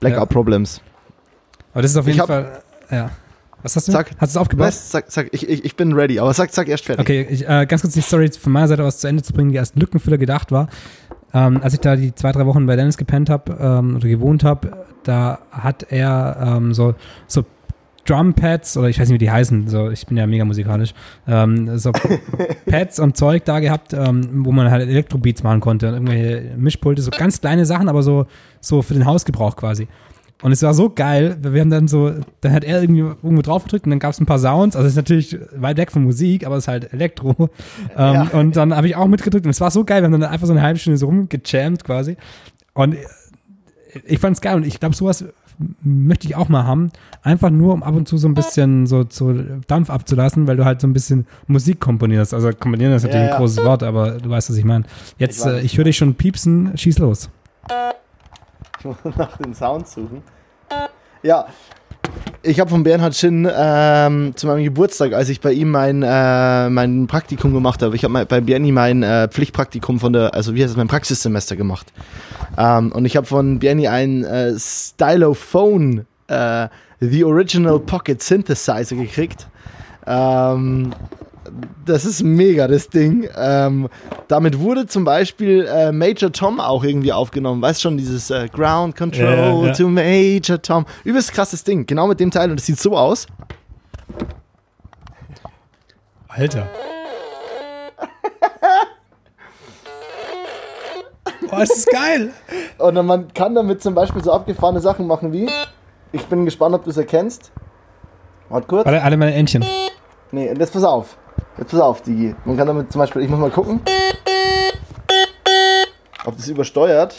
Blackout Ja. Problems. aber das ist auf jeden hab- Fall, ja. Was hast du? Sag. Hast du es aufgebaut? Was? Sag, sag, ich, ich, ich bin ready, aber sag, sag erst fertig. Okay, ich, äh, ganz kurz die Story von meiner Seite aus zu Ende zu bringen, die als Lückenfüller gedacht war. Ähm, als ich da die zwei, drei Wochen bei Dennis gepennt habe ähm, oder gewohnt habe, da hat er ähm, so, so Drumpads oder ich weiß nicht, wie die heißen, so, ich bin ja mega musikalisch, ähm, so Pads und Zeug da gehabt, ähm, wo man halt Elektrobeats machen konnte und irgendwelche Mischpulte, so ganz kleine Sachen, aber so, so für den Hausgebrauch quasi. Und es war so geil, wir haben dann so, dann hat er irgendwie irgendwo drauf gedrückt und dann gab es ein paar Sounds. Also es ist natürlich weit weg von Musik, aber es ist halt Elektro. Ähm, Ja. Und dann habe ich auch mitgedrückt und es war so geil, wir haben dann einfach so eine halbe Stunde so rumgejammt quasi. Und ich fand es geil und ich glaube, sowas möchte ich auch mal haben. Einfach nur, um ab und zu so ein bisschen so, so Dampf abzulassen, weil du halt so ein bisschen Musik komponierst. Also komponieren ist natürlich Ja, ja. ein großes Wort, aber du weißt, was ich meine. Jetzt, Ich äh, ich höre dich schon piepsen, schieß los. Ich muss nach dem Sound suchen. Ja, ich habe von Bernhard Schinn ähm, zu meinem Geburtstag, als ich bei ihm mein, äh, mein Praktikum gemacht habe, ich habe bei Bernie mein äh, Pflichtpraktikum von der, also wie heißt es, mein Praxissemester gemacht. Ähm, und ich habe von Bernie ein äh, Stylophone, äh, The Original Pocket Synthesizer gekriegt. Ähm, das ist mega, das Ding. Ähm, damit wurde zum Beispiel äh, Major Tom auch irgendwie aufgenommen. Weißt schon, dieses äh, Ground Control Ja, ja. to Major Tom. Übelst krasses Ding. Genau mit dem Teil. Und das sieht so aus. Alter. Boah, ist das geil. Und man kann damit zum Beispiel so abgefahrene Sachen machen wie. Ich bin gespannt, ob du es erkennst. Warte kurz. Alle, alle meine Entchen. Nee, jetzt pass auf. Jetzt pass auf, Digi. Man kann damit zum Beispiel, ich muss mal gucken, ob das übersteuert.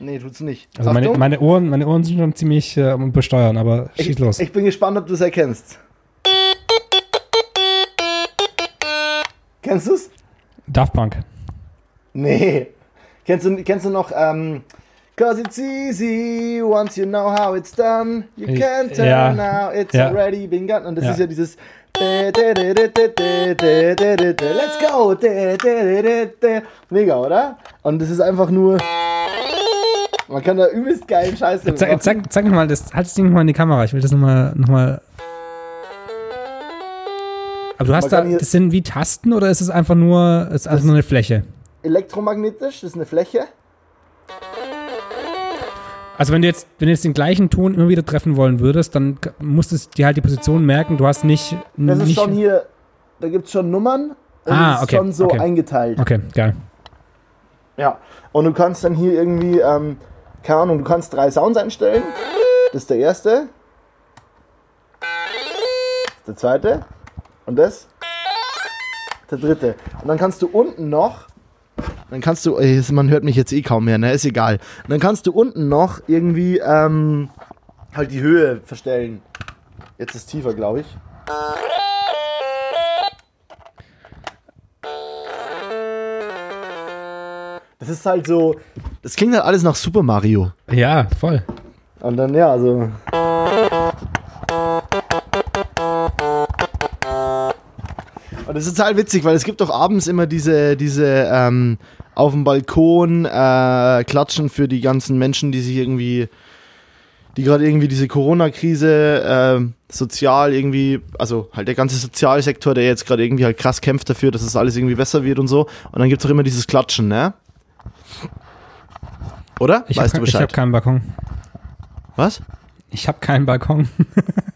Nee, tut's nicht. Also meine, Achtung. meine, Ohren, meine Ohren sind schon ziemlich äh, am übersteuern, aber schieß ich, los. Ich bin gespannt, ob du es erkennst. Kennst du's? Daft Punk. Nee. Kennst du, kennst du noch, ähm, Cause it's easy once you know how it's done. You Äh, can turn ja. now, it's Ja. already been done. Und das Ja. ist ja dieses Let's go! Mega, oder? Und das ist einfach nur. Man kann da übelst geilen Scheiß damit Zeig, machen. zeig, zeig nochmal, das, halt das Ding nochmal in die Kamera. Ich will das nochmal. Noch mal aber du hast da, das sind wie Tasten oder ist es einfach nur, ist einfach nur eine Fläche? Elektromagnetisch, das ist eine Fläche. Also wenn du jetzt, wenn du jetzt den gleichen Ton immer wieder treffen wollen würdest, dann musstest du dir halt die Position merken. Du hast nicht. Das ist nicht schon hier, da gibt es schon Nummern. Ah, das ist okay, schon so okay. eingeteilt. Okay, geil. Ja. Und du kannst dann hier irgendwie, ähm, keine Ahnung, du kannst drei Sounds einstellen. Das ist der erste. Das ist der zweite. Und das? Der dritte. Und dann kannst du unten noch. Dann kannst du, ey, man hört mich jetzt eh kaum mehr, ne? Ist egal. Und dann kannst du unten noch irgendwie ähm, halt die Höhe verstellen. Jetzt ist tiefer, glaube ich. Das ist halt so. Das klingt halt alles nach Super Mario. Ja, voll. Und dann, ja, also. Und das ist total witzig, weil es gibt doch abends immer diese, diese ähm, auf dem Balkon äh, Klatschen für die ganzen Menschen, die sich irgendwie, die gerade irgendwie diese Corona-Krise äh, sozial irgendwie, also halt der ganze Sozialsektor, der jetzt gerade irgendwie halt krass kämpft dafür, dass es alles irgendwie besser wird und so. Und dann gibt es auch immer dieses Klatschen, ne? Oder? Ich weißt habe du Bescheid? hab keinen Balkon. Was? Ich habe keinen Balkon.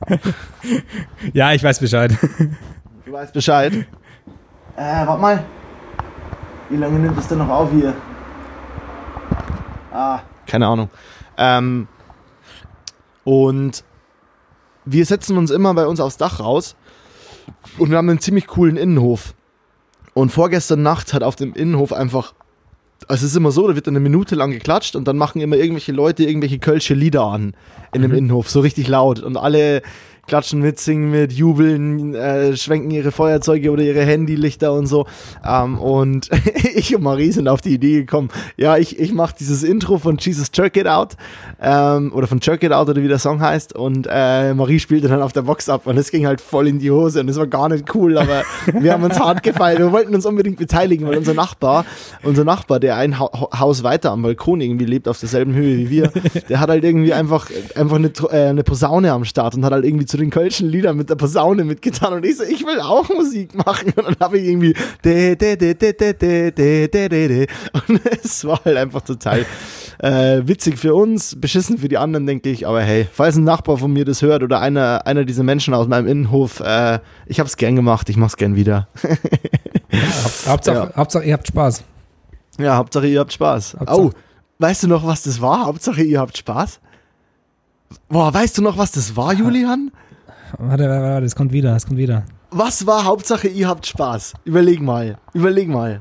ja, ich weiß Bescheid. Du weißt Bescheid. Äh, warte mal. Wie lange nimmt es denn noch auf hier? Ah, keine Ahnung. Ähm, und wir setzen uns immer bei uns aufs Dach raus und wir haben einen ziemlich coolen Innenhof. Und vorgestern Nacht hat auf dem Innenhof einfach, also es ist immer so, da wird dann eine Minute lang geklatscht und dann machen immer irgendwelche Leute irgendwelche kölsche Lieder an in dem Innenhof, so richtig laut. Und alle klatschen mit, singen mit, jubeln, äh, schwenken ihre Feuerzeuge oder ihre Handylichter und so. Ähm, und ich und Marie sind auf die Idee gekommen, ja, ich, ich mache dieses Intro von Jesus Jerk It Out ähm, oder von Jerk It Out oder wie der Song heißt und äh, Marie spielte dann auf der Box ab und es ging halt voll in die Hose und es war gar nicht cool, aber wir haben uns hart gefeiert. Wir wollten uns unbedingt beteiligen, weil unser Nachbar, unser Nachbar, der ein ha Haus weiter am Balkon irgendwie lebt, auf derselben Höhe wie wir, der hat halt irgendwie einfach, einfach eine, äh, eine Posaune am Start und hat halt irgendwie zu den kölschen Liedern mit der Posaune mitgetan und ich so, ich will auch Musik machen und dann habe ich irgendwie de, de, de, de, de, de, de, de, de, de. und es war halt einfach total äh, witzig für uns, beschissen für die anderen, denke ich, aber hey, falls ein Nachbar von mir das hört oder einer, einer dieser Menschen aus meinem Innenhof, äh, ich habe es gern gemacht, ich mach's gern wieder. Hauptsache, Ja. Hauptsache, ihr habt Spaß. Ja, Hauptsache ihr habt Spaß. Hauptsache- Oh, weißt du noch, was das war? Hauptsache ihr habt Spaß? Boah, weißt du noch, was das war, Julian? Warte, warte, warte, es kommt wieder, es kommt wieder. Was war Hauptsache ihr habt Spaß? Überleg mal, überleg mal.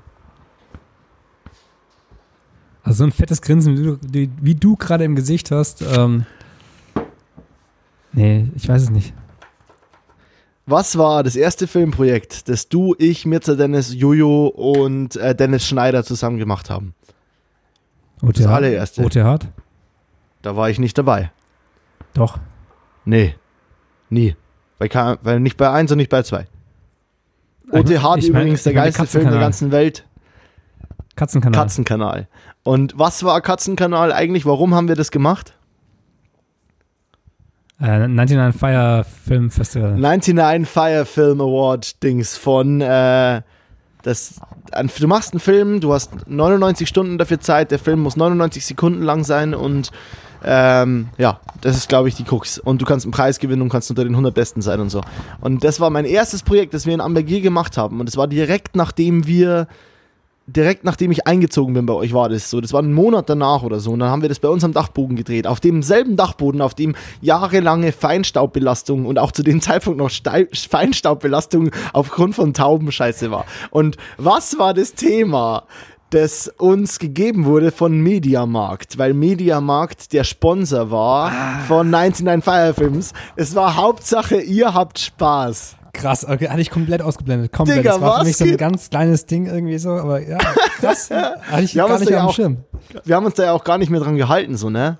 Also so ein fettes Grinsen, wie du, wie, du gerade im Gesicht hast. Ähm, nee, ich weiß es nicht. Was war das erste Filmprojekt, das du, ich, Mirza Dennis, Jojo und äh, Dennis Schneider zusammen gemacht haben? Das allererste. OT Hart? Da war ich nicht dabei. Doch. Nee. Nie. Bei, K weil nicht bei 1 und nicht bei 2. Ich OT mein- Hart ich mein- übrigens der geilste Film der ganzen Welt. Katzenkanal. Katzenkanal. Und was war Katzenkanal eigentlich? Warum haben wir das gemacht? Äh, 99 Fire Film Festival. 99 Fire Film Award Dings von äh, das du machst einen Film, du hast 99 Stunden dafür Zeit, der Film muss 99 Sekunden lang sein und ähm, ja, das ist glaube ich die Krux und du kannst einen Preis gewinnen und kannst unter den 100 Besten sein und so. Und das war mein erstes Projekt, das wir in Ambergier gemacht haben und es war direkt nachdem wir direkt nachdem ich eingezogen bin bei euch war das so. Das war ein Monat danach oder so. Und dann haben wir das bei uns am Dachboden gedreht. Auf demselben Dachboden, auf dem jahrelange Feinstaubbelastung und auch zu dem Zeitpunkt noch Stei Feinstaubbelastung aufgrund von Taubenscheiße war. Und was war das Thema? Das uns gegeben wurde von Mediamarkt, weil Mediamarkt der Sponsor war von 99 Fire Films. Es war Hauptsache, ihr habt Spaß. Krass, okay, hatte ich komplett ausgeblendet. Komplett. Digga, das war was für mich so ein ganz kleines Ding irgendwie so, aber ja, krass. hatte ich Wir gar nicht auf dem auch- Schirm. Wir haben uns da ja auch gar nicht mehr dran gehalten, so, ne?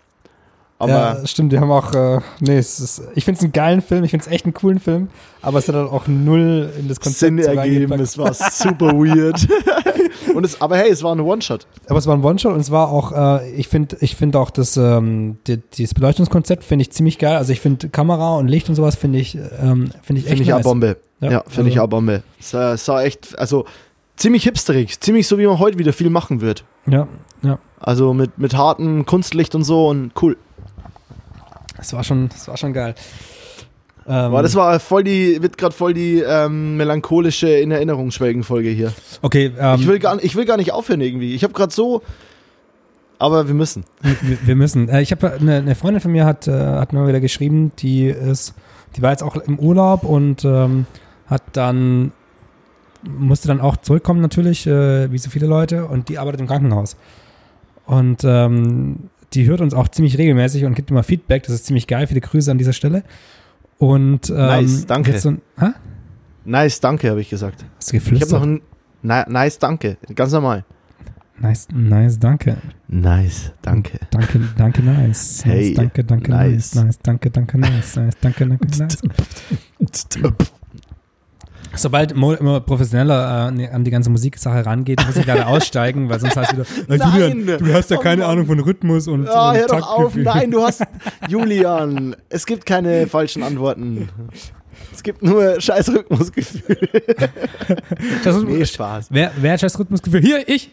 Aber ja, stimmt, die haben auch, äh, nee, es ist, ich finde es einen geilen Film, ich finde es echt einen coolen Film, aber es hat halt auch null in das Konzept Sinn ergeben, es war super weird. und es, aber hey, es war ein One-Shot. Aber es war ein One-Shot und es war auch, äh, ich finde ich finde auch das, ähm, die, dieses Beleuchtungskonzept finde ich ziemlich geil. Also ich finde Kamera und Licht und sowas finde ich, ähm, finde ich echt Finde ich auch nice. Bombe. Ja, Ja, finde ich also- auch Bombe. Es sah, sah echt, also ziemlich hipsterig, ziemlich so, wie man heute wieder viel machen wird. Ja, ja. Also mit, mit hartem Kunstlicht und so und cool. Das war schon, das war schon geil. Ähm, Aber das war voll die, wird gerade voll die ähm, melancholische in Erinnerung schwelgen Folge hier. okay, ähm, ich, will gar, ich will gar nicht aufhören irgendwie. Ich habe gerade so, aber wir müssen. wir, wir müssen. Äh, ich habe eine, eine Freundin von mir hat, äh, hat mir mal wieder geschrieben, die ist, die war jetzt auch im Urlaub und ähm, hat dann musste dann auch zurückkommen natürlich, äh, wie so viele Leute, und die arbeitet im Krankenhaus. Und ähm, die hört uns auch ziemlich regelmäßig und gibt immer Feedback. Das ist ziemlich geil. Viele Grüße an dieser Stelle. Und ähm, Nice, danke. So ein? Nice, danke, habe ich gesagt. Hast du Ich habe noch geflüstert? ein. Nice, danke. Ganz normal. Nice, nice, danke. Nice, danke. Danke, danke, nice. Hey, nice, danke, danke, nice. nice. nice. Danke, danke, nice. Nice, danke, danke, nice. Sobald Mo immer professioneller äh, an die ganze Musiksache rangeht, muss ich leider aussteigen, weil sonst heißt wieder, Nein! Julian, du hast ja Oh keine Mann. Ahnung von Rhythmus und, Ah, und hör doch auf. Nein, du hast. Julian, es gibt keine falschen Antworten. Es gibt nur scheiß Rhythmusgefühl. Nee, Spaß. Wer, wer hat das Rhythmusgefühl? Hier, ich!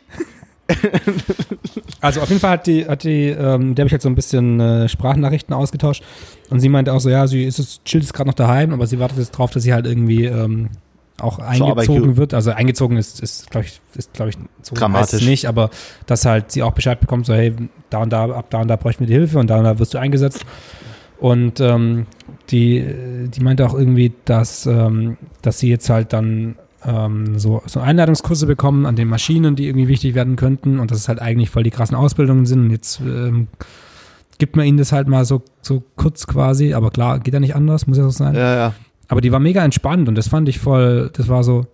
also auf jeden Fall hat die, hat die, ähm, der habe ich halt so ein bisschen äh, Sprachnachrichten ausgetauscht und sie meinte auch so, ja, sie ist chillt jetzt gerade noch daheim, aber sie wartet jetzt drauf, dass sie halt irgendwie ähm, auch eingezogen ge- wird. Also eingezogen ist, ist glaube ich, ist, glaube ich, so Dramatisch. nicht, aber dass halt sie auch Bescheid bekommt, so, hey, da und da, ab da und da bräuchten wir die Hilfe und da und da wirst du eingesetzt. Und ähm, die, die meinte auch irgendwie, dass, ähm, dass sie jetzt halt dann ähm, so, so Einladungskurse bekommen an den Maschinen, die irgendwie wichtig werden könnten und dass es halt eigentlich voll die krassen Ausbildungen sind. Und jetzt ähm, gibt man ihnen das halt mal so, so kurz quasi, aber klar, geht ja nicht anders, muss ja so sein. Ja, ja. Aber die war mega entspannt und das fand ich voll, das war so,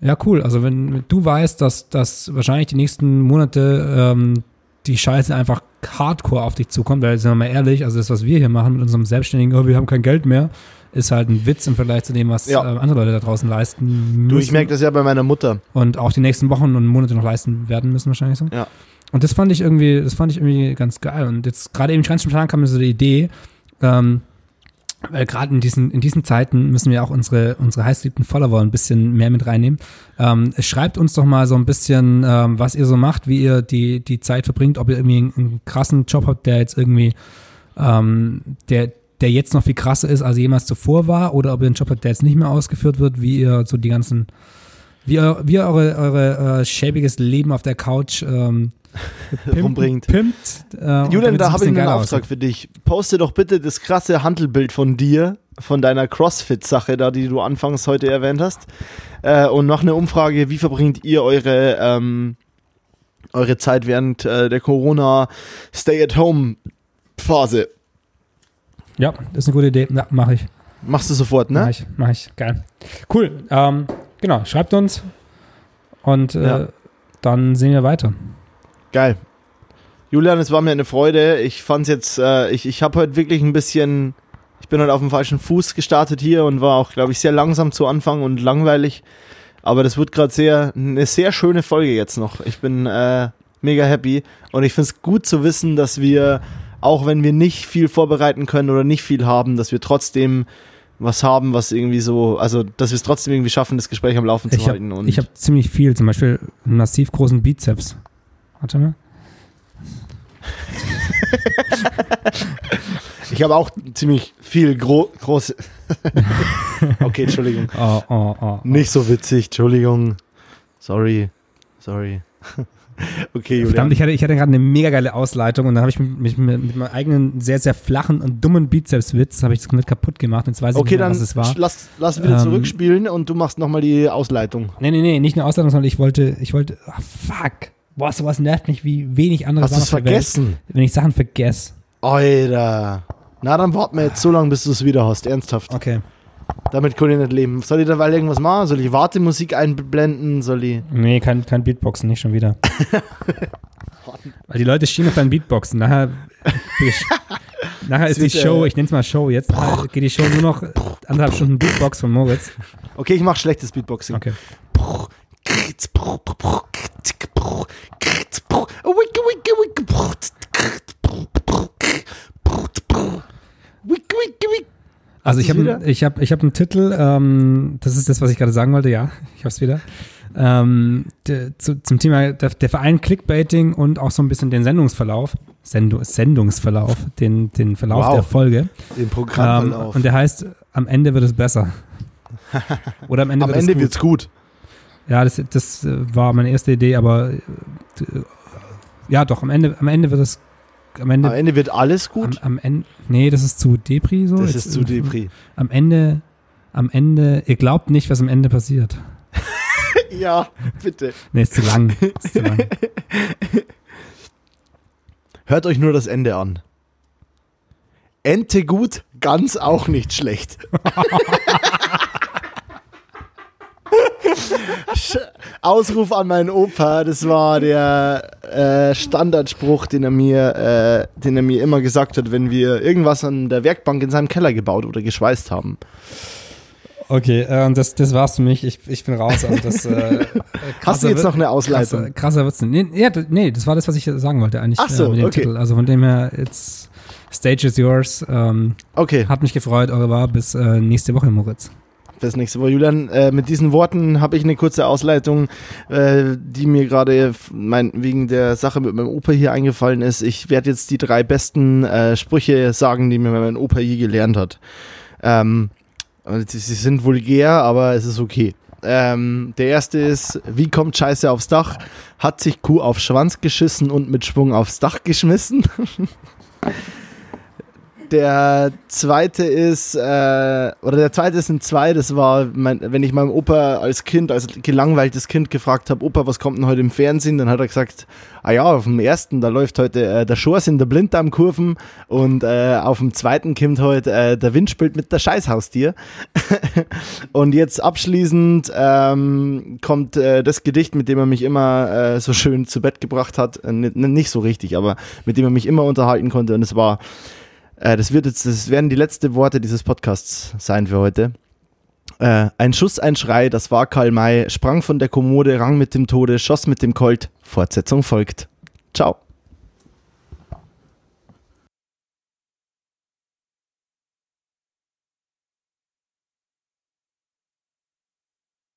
ja cool. Also wenn du weißt, dass, dass wahrscheinlich die nächsten Monate ähm, die Scheiße einfach hardcore auf dich zukommt, weil sind wir mal ehrlich, also das, was wir hier machen mit unserem Selbstständigen, oh, wir haben kein Geld mehr, ist halt ein Witz im Vergleich zu dem, was Ja. äh, andere Leute da draußen leisten müssen Du, ich merke das ja bei meiner Mutter. und auch die nächsten Wochen und Monate noch leisten werden müssen wahrscheinlich so. Ja. Und das fand ich irgendwie, das fand ich irgendwie ganz geil. Und jetzt gerade eben ganz spontan kam mir so die Idee, ähm, weil gerade in diesen, in diesen Zeiten müssen wir auch unsere, unsere heißgeliebten Follower ein bisschen mehr mit reinnehmen. Ähm, schreibt uns doch mal so ein bisschen, ähm, was ihr so macht, wie ihr die, die Zeit verbringt, ob ihr irgendwie einen, einen krassen Job habt, der jetzt irgendwie, ähm, der, der jetzt noch viel krasser ist, als jemals zuvor war, oder ob ihr einen Job habt, der jetzt nicht mehr ausgeführt wird, wie ihr so die ganzen, wie ihr, wie ihr eure, eure äh, schäbiges Leben auf der Couch ähm, pimpen- Rumbringt. Pimpt, äh, Julian, da habe ich einen Auftrag aussieht. für dich. Poste doch bitte das krasse Handelbild von dir, von deiner CrossFit-Sache da, die du anfangs heute erwähnt hast. Äh, und noch eine Umfrage, wie verbringt ihr eure, ähm, eure Zeit während äh, der Corona Stay-at-Home-Phase. Ja, das ist eine gute Idee. Ja, mache ich. Machst du sofort, Mach ne? ich, mach ich. Geil. Cool. Ähm, genau, schreibt uns und äh, Ja. dann sehen wir weiter. Geil. Julian, es war mir eine Freude. Ich fand's jetzt, äh, ich, ich habe heute wirklich ein bisschen, ich bin heute auf dem falschen Fuß gestartet hier und war auch, glaube ich, sehr langsam zu Anfang und langweilig. Aber das wird gerade sehr, eine sehr schöne Folge jetzt noch. Ich bin äh, mega happy und ich find's gut zu wissen, dass wir, auch wenn wir nicht viel vorbereiten können oder nicht viel haben, dass wir trotzdem was haben, was irgendwie so, also dass wir es trotzdem irgendwie schaffen, das Gespräch am Laufen zu Ich habe halten. Hab ziemlich viel, zum Beispiel massiv großen Bizeps. Warte mal. ich habe auch ziemlich viel gro große. okay, Entschuldigung. Oh, oh, oh. Nicht so witzig, Entschuldigung. Sorry. Sorry. okay, Julian. Verdammt, ich hatte, ich hatte gerade eine mega geile Ausleitung und dann habe ich mich mit, mit, meinem eigenen sehr, sehr flachen und dummen Bizepswitz habe ich das komplett kaputt gemacht. Jetzt weiß ich okay, nicht mehr, dann was es war. lass, lass wieder Ähm, zurückspielen und du machst nochmal die Ausleitung. Nee, nee, nee, nicht eine Ausleitung, sondern ich wollte, ich wollte, ah, fuck. Boah, sowas nervt mich wie wenig andere Hast du es auf der Welt, vergessen? wenn ich Sachen vergesse. Alter. Na, dann warten wir jetzt so lange, bis du es wieder hast. Ernsthaft. Okay. Damit kann ich nicht leben. Soll ich dabei irgendwas machen? Soll ich Wartemusik einblenden? Soll ich. Nee, kein, kein Beatboxen, nicht schon wieder. Weil die Leute stehen auf deinen Beatboxen. Nachher, nachher ist die Show, ich nenne es mal Show jetzt, geht die Show nur noch anderthalb Stunden Beatbox von Moritz. Okay, ich mach schlechtes Beatboxing. Okay. Also ich habe ich hab, ich hab einen Titel, ähm, das ist das, was ich gerade sagen wollte, ja, ich hab's wieder. Ähm, der, zu, zum Thema der, der Verein Clickbaiting und auch so ein bisschen den Sendungsverlauf, Sendu, Sendungsverlauf, den, den Verlauf Wow. der Folge. Den Ähm, Programmverlauf. und der heißt, am Ende wird es besser. Oder am Ende Am wird Ende es gut. wird's gut. Ja, das, das äh, war meine erste Idee, aber äh, d- ja, doch, am Ende, am Ende wird es am Ende, Am Ende wird alles am, gut. am Ende, nee, das ist zu Depri so. das Jetzt, ist zu äh, Depri. Am Ende, am Ende, ihr glaubt nicht, was am Ende passiert. Ja, bitte. Nee, ist zu lang. Ist zu lang. Hört euch nur das Ende an. Ente gut, ganz auch nicht schlecht. Ausruf an meinen Opa, das war der äh, Standardspruch, den er, mir, äh, den er mir immer gesagt hat, wenn wir irgendwas an der Werkbank in seinem Keller gebaut oder geschweißt haben. Okay, äh, das, das war's für mich. Ich, ich bin raus. Also das, äh, Hast du jetzt noch eine Ausleitung? Krasser, krasser wird's nicht. Nee, ja, nee, das war das, was ich sagen wollte eigentlich Ach so, äh, mit dem okay. Titel. Also von dem her, it's Stage is yours. Ähm, Okay, hat mich gefreut. Eure war bis äh, nächste Woche, Moritz. Bis nächste Woche. Julian, äh, mit diesen Worten habe ich eine kurze Ausleitung, äh, die mir gerade wegen der Sache mit meinem Opa hier eingefallen ist. Ich werde jetzt die drei besten äh, Sprüche sagen, die mir mein Opa je gelernt hat. Ähm, sie sind vulgär, aber es ist okay. Ähm, der erste ist, wie kommt Scheiße aufs Dach? Hat sich Kuh auf Schwanz geschissen und mit Schwung aufs Dach geschmissen? Der zweite ist, äh, oder der zweite sind zwei, das war, mein, wenn ich meinem Opa als Kind, als gelangweiltes Kind gefragt habe, Opa, was kommt denn heute im Fernsehen? Dann hat er gesagt, ah ja, auf dem ersten, da läuft heute äh, der Schors in der Blinddarmkurven und äh, auf dem zweiten kommt heute äh, der Wind spielt mit der Scheißhaustier. und jetzt abschließend ähm, kommt äh, das Gedicht, mit dem er mich immer äh, so schön zu Bett gebracht hat, äh, nicht, nicht so richtig, aber mit dem er mich immer unterhalten konnte und es war äh, das, wird jetzt, das werden die letzten Worte dieses Podcasts sein für heute. Äh, ein Schuss, ein Schrei, das war Karl May, sprang von der Kommode, rang mit dem Tode, schoss mit dem Colt. Fortsetzung folgt. Ciao.